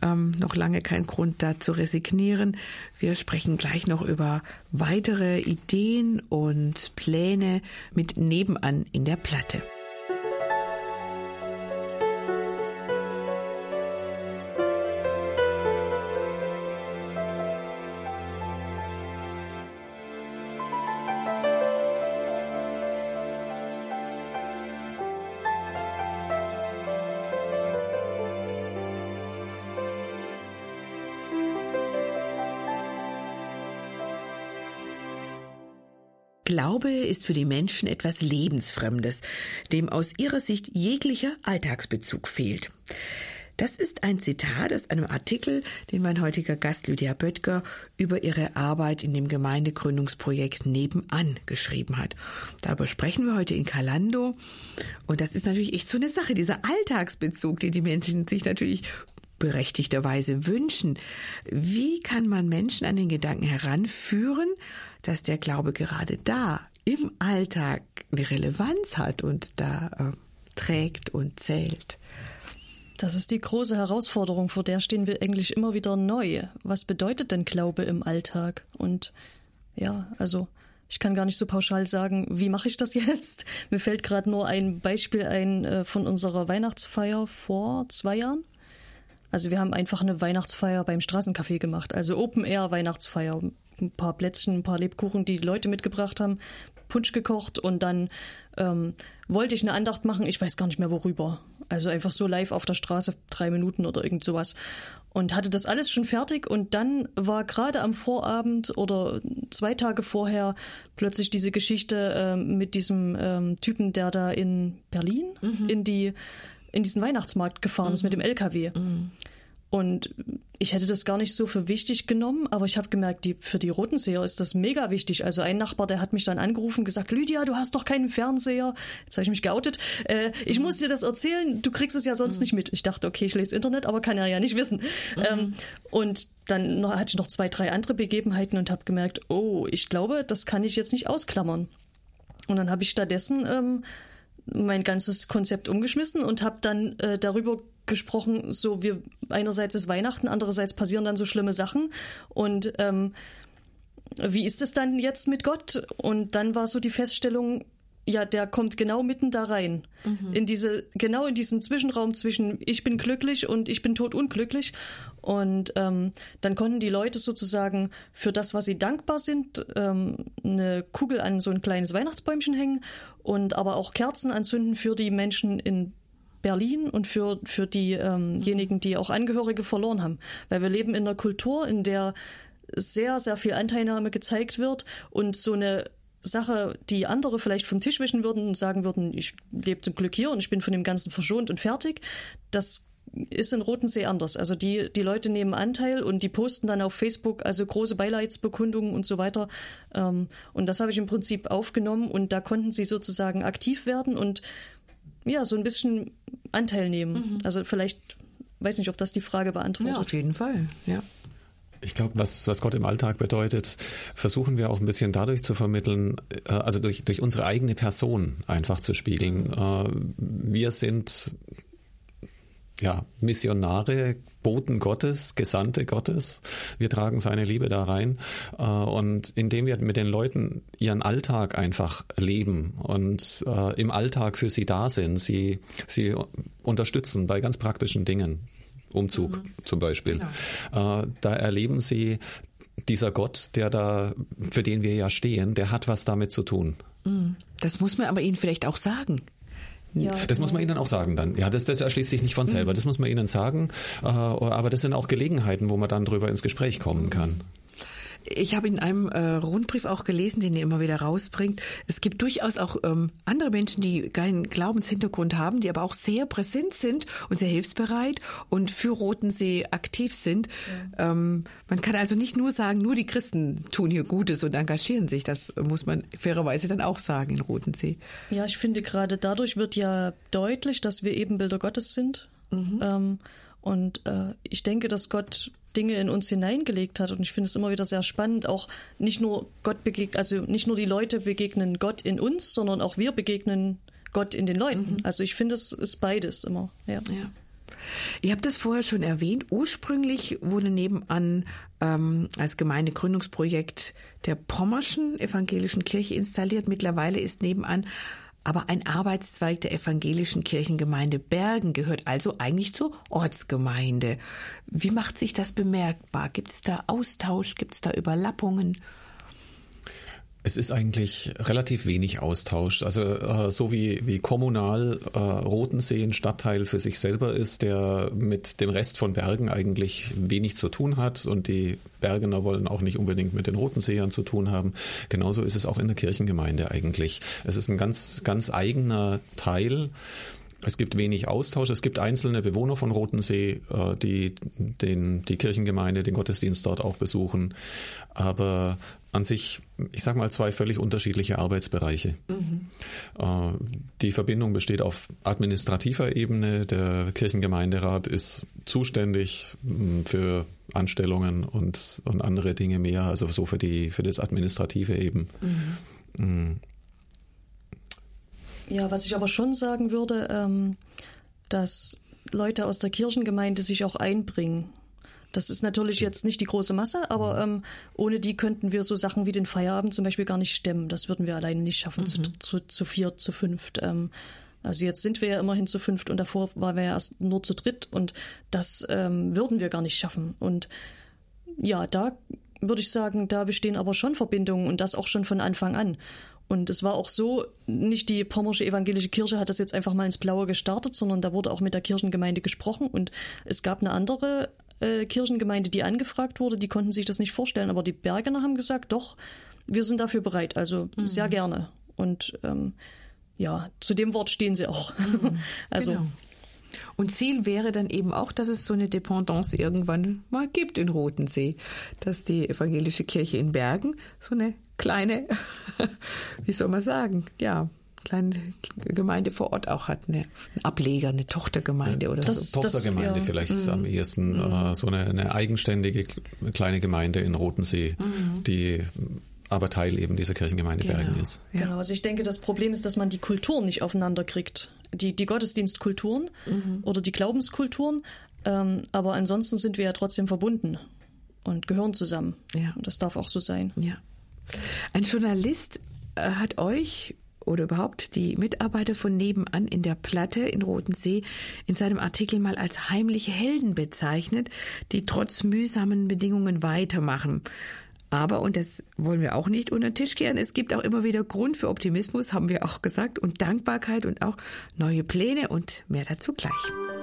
ähm, noch lange kein Grund da zu resignieren. Wir sprechen gleich noch über weitere Ideen und Pläne mit nebenan in der Platte. Glaube ist für die Menschen etwas Lebensfremdes, dem aus ihrer Sicht jeglicher Alltagsbezug fehlt. Das ist ein Zitat aus einem Artikel, den mein heutiger Gast Lydia Böttger über ihre Arbeit in dem Gemeindegründungsprojekt Nebenan geschrieben hat. Darüber sprechen wir heute in Kalando. Und das ist natürlich echt so eine Sache, dieser Alltagsbezug, den die Menschen sich natürlich berechtigterweise wünschen. Wie kann man Menschen an den Gedanken heranführen, dass der Glaube gerade da im Alltag eine Relevanz hat und da äh, trägt und zählt? Das ist die große Herausforderung, vor der stehen wir eigentlich immer wieder neu. Was bedeutet denn Glaube im Alltag? Und ja, also ich kann gar nicht so pauschal sagen, wie mache ich das jetzt? Mir fällt gerade nur ein Beispiel ein äh, von unserer Weihnachtsfeier vor zwei Jahren. Also wir haben einfach eine Weihnachtsfeier beim Straßencafé gemacht, also Open Air Weihnachtsfeier. Ein paar Plätzchen, ein paar Lebkuchen, die, die Leute mitgebracht haben, Punsch gekocht und dann ähm, wollte ich eine Andacht machen, ich weiß gar nicht mehr worüber. Also einfach so live auf der Straße, drei Minuten oder irgend sowas. Und hatte das alles schon fertig und dann war gerade am Vorabend oder zwei Tage vorher plötzlich diese Geschichte äh, mit diesem ähm, Typen, der da in Berlin mhm. in die in diesen Weihnachtsmarkt gefahren mhm. ist mit dem LKW. Mhm. Und ich hätte das gar nicht so für wichtig genommen, aber ich habe gemerkt, die, für die Rotenseher ist das mega wichtig. Also ein Nachbar, der hat mich dann angerufen, gesagt, Lydia, du hast doch keinen Fernseher. Jetzt habe ich mich geoutet. Äh, ich muss dir das erzählen, du kriegst es ja sonst mhm. nicht mit. Ich dachte, okay, ich lese Internet, aber kann er ja nicht wissen. Mhm. Ähm, und dann hatte ich noch zwei, drei andere Begebenheiten und habe gemerkt, oh, ich glaube, das kann ich jetzt nicht ausklammern. Und dann habe ich stattdessen ähm, mein ganzes Konzept umgeschmissen und habe dann äh, darüber gesprochen, so wir einerseits ist Weihnachten, andererseits passieren dann so schlimme Sachen und ähm, wie ist es dann jetzt mit Gott? Und dann war so die Feststellung, ja, der kommt genau mitten da rein. Mhm. In diese, genau in diesen Zwischenraum zwischen ich bin glücklich und ich bin tot unglücklich. Und ähm, dann konnten die Leute sozusagen für das, was sie dankbar sind, ähm, eine Kugel an so ein kleines Weihnachtsbäumchen hängen und aber auch Kerzen anzünden für die Menschen in Berlin und für, für diejenigen, ähm die auch Angehörige verloren haben. Weil wir leben in einer Kultur, in der sehr, sehr viel Anteilnahme gezeigt wird und so eine Sache, die andere vielleicht vom Tisch wischen würden und sagen würden, ich lebe zum Glück hier und ich bin von dem Ganzen verschont und fertig, das ist in Rotensee anders. Also die, die Leute nehmen Anteil und die posten dann auf Facebook also große Beileidsbekundungen und so weiter. Ähm, und das habe ich im Prinzip aufgenommen und da konnten sie sozusagen aktiv werden und ja, so ein bisschen Anteil nehmen. Mhm. Also vielleicht, weiß nicht, ob das die Frage beantwortet. Ja, auf jeden Fall, ja. Ich glaube, was, was Gott im Alltag bedeutet, versuchen wir auch ein bisschen dadurch zu vermitteln, äh, also durch, durch unsere eigene Person einfach zu spiegeln. Äh, wir sind ja, Missionare, Boten Gottes, Gesandte Gottes. Wir tragen seine Liebe da rein. Äh, und indem wir mit den Leuten ihren Alltag einfach leben und im Alltag für sie da sind, sie, sie unterstützen bei ganz praktischen Dingen, Umzug mhm. zum Beispiel. Genau. Äh, da erleben sie, dieser Gott, der da, für den wir ja stehen, der hat was damit zu tun. Mhm. Das muss man aber ihnen vielleicht auch sagen. Ja, das muss man ihnen auch sagen dann. Ja, das, das erschließt sich nicht von selber. Mhm. Das muss man ihnen sagen. Äh, aber das sind auch Gelegenheiten, wo man dann drüber ins Gespräch kommen kann. Ich habe in einem äh, Rundbrief auch gelesen, den ihr immer wieder rausbringt. Es gibt durchaus auch ähm, andere Menschen, die keinen Glaubenshintergrund haben, die aber auch sehr präsent sind und sehr hilfsbereit und für Rotensee aktiv sind. Ja. Ähm, man kann also nicht nur sagen, nur die Christen tun hier Gutes und engagieren sich. Das muss man fairerweise dann auch sagen in Rotensee. Ja, ich finde gerade dadurch wird ja deutlich, dass wir Ebenbilder Gottes sind. Mhm. Ähm, und äh, ich denke, dass Gott Dinge in uns hineingelegt hat. Und ich finde es immer wieder sehr spannend, auch nicht nur Gott begegnet, also nicht nur die Leute begegnen Gott in uns, sondern auch wir begegnen Gott in den Leuten. Mhm. Also ich finde, es ist beides immer. Ja. ja. Ihr habt das vorher schon erwähnt. Ursprünglich wurde nebenan ähm, als Gemeindegründungsprojekt der Pommerschen Evangelischen Kirche installiert. Mittlerweile ist nebenan aber ein Arbeitszweig der evangelischen Kirchengemeinde Bergen gehört also eigentlich zur Ortsgemeinde. Wie macht sich das bemerkbar? Gibt es da Austausch? Gibt es da Überlappungen? Es ist eigentlich relativ wenig Austausch. Also äh, so wie, wie kommunal äh, Rotensee ein Stadtteil für sich selber ist, der mit dem Rest von Bergen eigentlich wenig zu tun hat und die Bergener wollen auch nicht unbedingt mit den Rotenseern zu tun haben. Genauso ist es auch in der Kirchengemeinde eigentlich. Es ist ein ganz, ganz eigener Teil es gibt wenig Austausch. Es gibt einzelne Bewohner von Rotensee, äh, die den, die Kirchengemeinde, den Gottesdienst dort auch besuchen. Aber an sich, ich sage mal, zwei völlig unterschiedliche Arbeitsbereiche. Mhm. Äh, die Verbindung besteht auf administrativer Ebene. Der Kirchengemeinderat ist zuständig mm, für Anstellungen und, und andere Dinge mehr, also so für, die, für das Administrative eben. Mhm. Mm. Ja, was ich aber schon sagen würde, ähm, dass Leute aus der Kirchengemeinde sich auch einbringen. Das ist natürlich jetzt nicht die große Masse, aber mhm. ähm, ohne die könnten wir so Sachen wie den Feierabend zum Beispiel gar nicht stemmen. Das würden wir alleine nicht schaffen, mhm. zu, zu, zu viert, zu fünft. Ähm, also jetzt sind wir ja immerhin zu fünft und davor waren wir ja erst nur zu dritt und das ähm, würden wir gar nicht schaffen. Und ja, da würde ich sagen, da bestehen aber schon Verbindungen und das auch schon von Anfang an. Und es war auch so, nicht die Pommersche Evangelische Kirche hat das jetzt einfach mal ins Blaue gestartet, sondern da wurde auch mit der Kirchengemeinde gesprochen und es gab eine andere äh, Kirchengemeinde, die angefragt wurde, die konnten sich das nicht vorstellen, aber die Bergener haben gesagt, doch, wir sind dafür bereit, also mhm. sehr gerne. Und ähm, ja, zu dem Wort stehen sie auch. Mhm. also genau. Und Ziel wäre dann eben auch, dass es so eine Dependance irgendwann mal gibt in Rotensee, dass die evangelische Kirche in Bergen so eine kleine, wie soll man sagen, ja, kleine Gemeinde vor Ort auch hat, eine, ein Ableger, eine Tochtergemeinde oder das, so. Tochtergemeinde das, ja. vielleicht mhm. am ehesten, mhm. so eine, eine, eigenständige kleine Gemeinde in Rotensee, mhm. die aber Teil eben dieser Kirchengemeinde genau. Bergen ist. Ja. Genau, also ich denke, das Problem ist, dass man die Kulturen nicht aufeinander kriegt. Die, die Gottesdienstkulturen mhm. oder die Glaubenskulturen, ähm, aber ansonsten sind wir ja trotzdem verbunden und gehören zusammen. Ja. Und das darf auch so sein. Ja. Ein Journalist äh, hat euch oder überhaupt die Mitarbeiter von nebenan in der Platte in Rotensee in seinem Artikel mal als heimliche Helden bezeichnet, die trotz mühsamen Bedingungen weitermachen. Aber, und das wollen wir auch nicht unter den Tisch kehren, es gibt auch immer wieder Grund für Optimismus, haben wir auch gesagt, und Dankbarkeit und auch neue Pläne und mehr dazu gleich.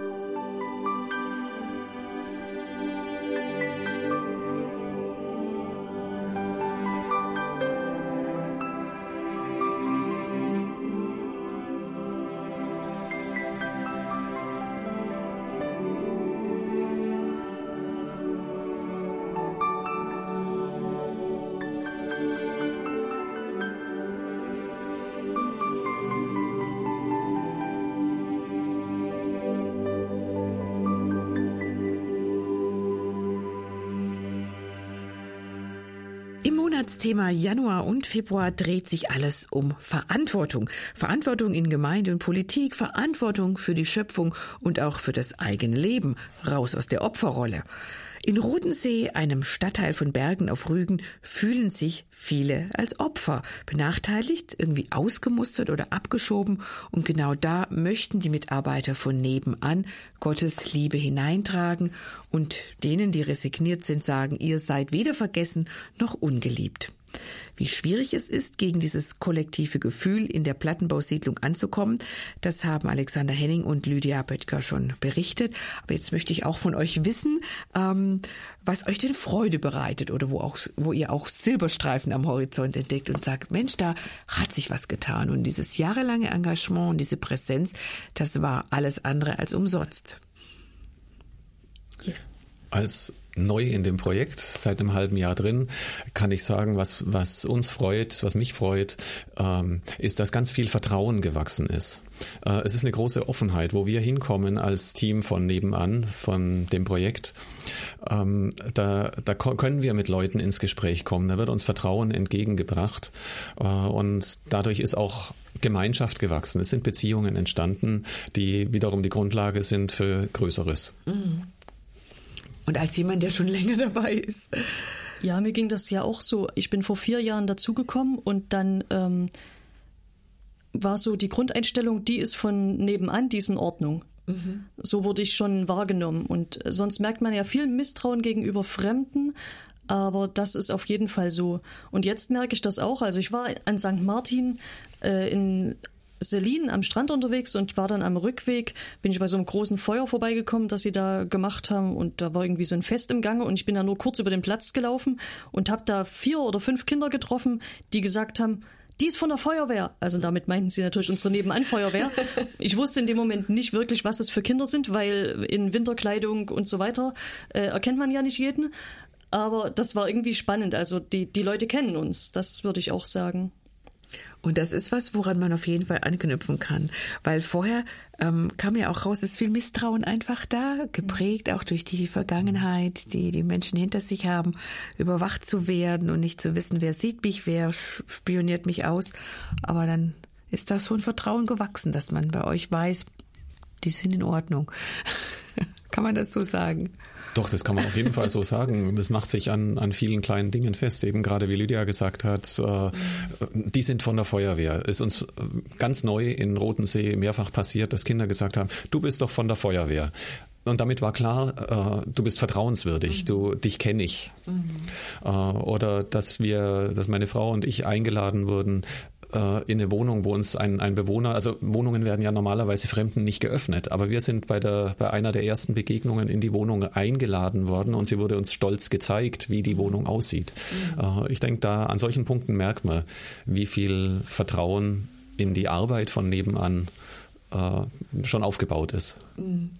Monatsthema Januar und Februar dreht sich alles um Verantwortung. Verantwortung in Gemeinde und Politik, Verantwortung für die Schöpfung und auch für das eigene Leben. Raus aus der Opferrolle. In Rodensee, einem Stadtteil von Bergen auf Rügen, fühlen sich viele als Opfer, benachteiligt, irgendwie ausgemustert oder abgeschoben. Und genau da möchten die Mitarbeiter von nebenan Gottes Liebe hineintragen und denen, die resigniert sind, sagen, ihr seid weder vergessen noch ungeliebt. Wie schwierig es ist, gegen dieses kollektive Gefühl in der Plattenbausiedlung anzukommen, das haben Alexander Henning und Lydia Böttger schon berichtet. Aber jetzt möchte ich auch von euch wissen, ähm, was euch denn Freude bereitet oder wo, auch, wo ihr auch Silberstreifen am Horizont entdeckt und sagt, Mensch, da hat sich was getan. Und dieses jahrelange Engagement und diese Präsenz, das war alles andere als umsonst. Ja. Als neu in dem Projekt, seit einem halben Jahr drin, kann ich sagen, was, was uns freut, was mich freut, ähm, ist, dass ganz viel Vertrauen gewachsen ist. Äh, es ist eine große Offenheit, wo wir hinkommen als Team von nebenan, von dem Projekt. Ähm, da, da können wir mit Leuten ins Gespräch kommen, da wird uns Vertrauen entgegengebracht äh, und dadurch ist auch Gemeinschaft gewachsen. Es sind Beziehungen entstanden, die wiederum die Grundlage sind für Größeres. Mhm. Und als jemand, der schon länger dabei ist. Ja, mir ging das ja auch so. Ich bin vor vier Jahren dazugekommen und dann ähm, war so die Grundeinstellung, die ist von nebenan, die ist in Ordnung. Mhm. So wurde ich schon wahrgenommen. Und sonst merkt man ja viel Misstrauen gegenüber Fremden, aber das ist auf jeden Fall so. Und jetzt merke ich das auch. Also ich war an St. Martin äh, in Selin am Strand unterwegs und war dann am Rückweg, bin ich bei so einem großen Feuer vorbeigekommen, das sie da gemacht haben und da war irgendwie so ein Fest im Gange und ich bin da nur kurz über den Platz gelaufen und habe da vier oder fünf Kinder getroffen, die gesagt haben, die ist von der Feuerwehr. Also damit meinten sie natürlich unsere Nebenanfeuerwehr. Ich wusste in dem Moment nicht wirklich, was es für Kinder sind, weil in Winterkleidung und so weiter äh, erkennt man ja nicht jeden. Aber das war irgendwie spannend. Also die, die Leute kennen uns, das würde ich auch sagen. Und das ist was, woran man auf jeden Fall anknüpfen kann. Weil vorher ähm, kam ja auch raus, ist viel Misstrauen einfach da, geprägt auch durch die Vergangenheit, die die Menschen hinter sich haben, überwacht zu werden und nicht zu wissen, wer sieht mich, wer spioniert mich aus. Aber dann ist da so ein Vertrauen gewachsen, dass man bei euch weiß, die sind in Ordnung. kann man das so sagen? Doch, das kann man auf jeden Fall so sagen. Das macht sich an, an vielen kleinen Dingen fest. Eben gerade wie Lydia gesagt hat, äh, die sind von der Feuerwehr. Ist uns ganz neu in Rotensee mehrfach passiert, dass Kinder gesagt haben, du bist doch von der Feuerwehr. Und damit war klar, äh, du bist vertrauenswürdig, mhm. du dich kenne ich. Mhm. Äh, oder dass wir, dass meine Frau und ich eingeladen wurden, äh, in eine Wohnung, wo uns ein, ein Bewohner, also Wohnungen werden ja normalerweise Fremden nicht geöffnet, aber wir sind bei der bei einer der ersten Begegnungen in die Wohnung eingeladen worden und sie wurde uns stolz gezeigt, wie die Wohnung aussieht. Mhm. Äh, ich denke, da an solchen Punkten merkt man, wie viel Vertrauen in die Arbeit von nebenan äh, schon aufgebaut ist. Mhm.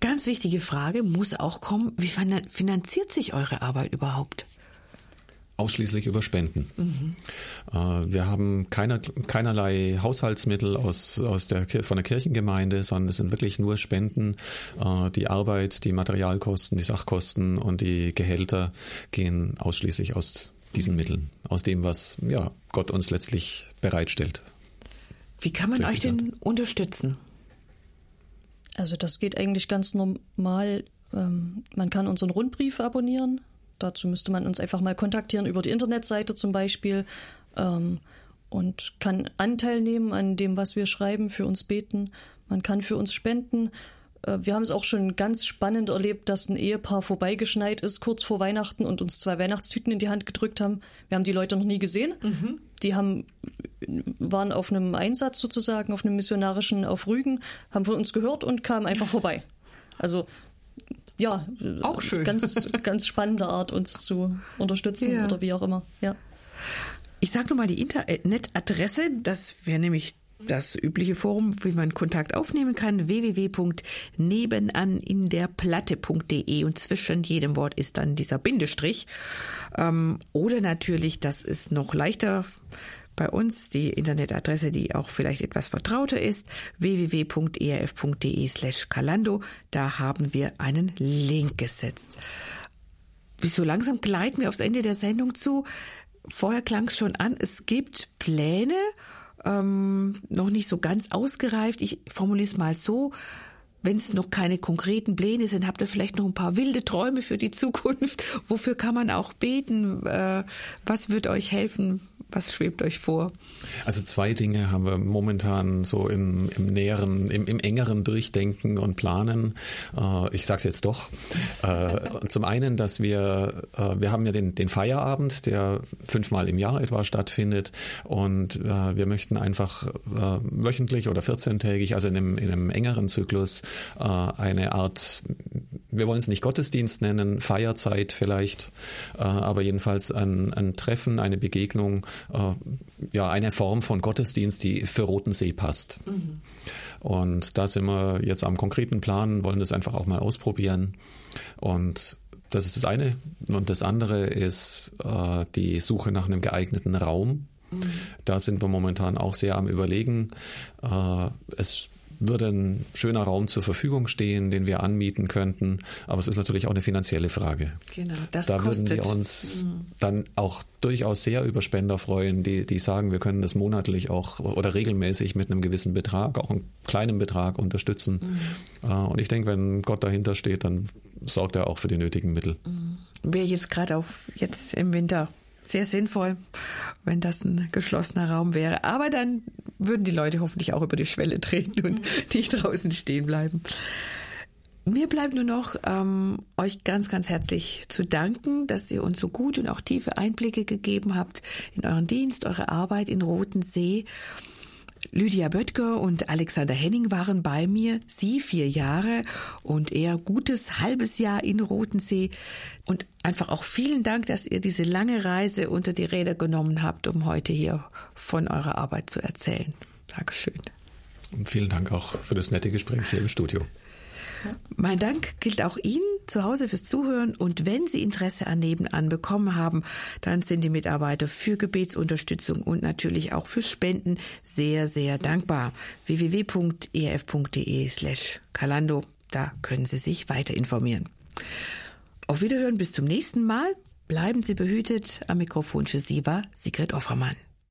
Ganz wichtige Frage muss auch kommen, wie finanziert sich eure Arbeit überhaupt? Ausschließlich über Spenden. Mhm. wir haben keine, keinerlei Haushaltsmittel aus, aus der, von der Kirchengemeinde, sondern es sind wirklich nur Spenden. Äh, die Arbeit, die Materialkosten, die Sachkosten und die Gehälter gehen ausschließlich aus diesen Mitteln, aus dem, was ja, Gott uns letztlich bereitstellt. Wie kann man euch denn unterstützen? Also das geht eigentlich ganz normal. Ähm, man kann unseren Rundbrief abonnieren Dazu müsste man uns einfach mal kontaktieren über die Internetseite zum Beispiel ähm, und kann Anteil nehmen an dem, was wir schreiben, für uns beten. Man kann für uns spenden. Äh, wir haben es auch schon ganz spannend erlebt, dass ein Ehepaar vorbeigeschneit ist kurz vor Weihnachten und uns zwei Weihnachtstüten in die Hand gedrückt haben. Wir haben die Leute noch nie gesehen. Mhm. Die haben, waren auf einem Einsatz sozusagen, auf einem missionarischen auf Rügen, haben von uns gehört und kamen einfach vorbei. Also ja, auch schön. Ganz, ganz spannende Art, uns zu unterstützen ja. oder wie auch immer. Ja. Ich sage nochmal die Internetadresse, das wäre nämlich das übliche Forum, wie man Kontakt aufnehmen kann, www.nebenaninderplatte.de und zwischen jedem Wort ist dann dieser Bindestrich. Ähm, oder natürlich, das ist noch leichter bei uns die Internetadresse, die auch vielleicht etwas vertrauter ist, www.erf.de slash Kalando. Da haben wir einen Link gesetzt. So langsam gleiten wir aufs Ende der Sendung zu. Vorher klang es schon an, es gibt Pläne, ähm, noch nicht so ganz ausgereift. Ich formuliere es mal so. Wenn es noch keine konkreten Pläne sind, habt ihr vielleicht noch ein paar wilde Träume für die Zukunft? Wofür kann man auch beten? Äh, was wird euch helfen, was schwebt euch vor? Also zwei Dinge haben wir momentan so im, im näheren, im, im engeren Durchdenken und Planen. Äh, ich sage es jetzt doch. Äh, zum einen, dass wir, äh, wir haben ja den, den Feierabend, der fünfmal im Jahr etwa stattfindet und äh, wir möchten einfach äh, wöchentlich oder 14-tägig, also in einem, in einem engeren Zyklus, äh, eine Art wir wollen es nicht Gottesdienst nennen, Feierzeit vielleicht, äh, aber jedenfalls ein, ein Treffen, eine Begegnung, ja, eine Form von Gottesdienst, die für Roten See passt. Mhm. Und da sind wir jetzt am konkreten Plan, wollen das einfach auch mal ausprobieren. Und das ist das eine. Und das andere ist äh, die Suche nach einem geeigneten Raum. Mhm. Da sind wir momentan auch sehr am Überlegen. Äh, es würde ein schöner Raum zur Verfügung stehen, den wir anmieten könnten. Aber es ist natürlich auch eine finanzielle Frage. Genau, das da kostet. würden wir uns mhm. dann auch durchaus sehr über Spender freuen, die, die sagen, wir können das monatlich auch oder regelmäßig mit einem gewissen Betrag, auch einem kleinen Betrag unterstützen. Mhm. Äh, und ich denke, wenn Gott dahinter steht, dann sorgt er auch für die nötigen Mittel. Mhm. Wäre jetzt gerade auch jetzt im Winter sehr sinnvoll, wenn das ein geschlossener Raum wäre. Aber dann würden die Leute hoffentlich auch über die Schwelle treten und nicht draußen stehen bleiben. Mir bleibt nur noch, ähm, euch ganz, ganz herzlich zu danken, dass ihr uns so gut und auch tiefe Einblicke gegeben habt in euren Dienst, eure Arbeit in Roten See. Lydia Böttger und Alexander Henning waren bei mir, sie vier Jahre und er gutes halbes Jahr in Rotensee. Und einfach auch vielen Dank, dass ihr diese lange Reise unter die Räder genommen habt, um heute hier von eurer Arbeit zu erzählen. Dankeschön. Und vielen Dank auch für das nette Gespräch hier im Studio. Mein Dank gilt auch Ihnen zu Hause fürs Zuhören und wenn Sie Interesse an Nebenan bekommen haben, dann sind die Mitarbeiter für Gebetsunterstützung und natürlich auch für Spenden sehr, sehr dankbar. www.erf.de slash Kalando, da können Sie sich weiter informieren. Auf Wiederhören bis zum nächsten Mal. Bleiben Sie behütet. Am Mikrofon für Sie war Sigrid Offermann.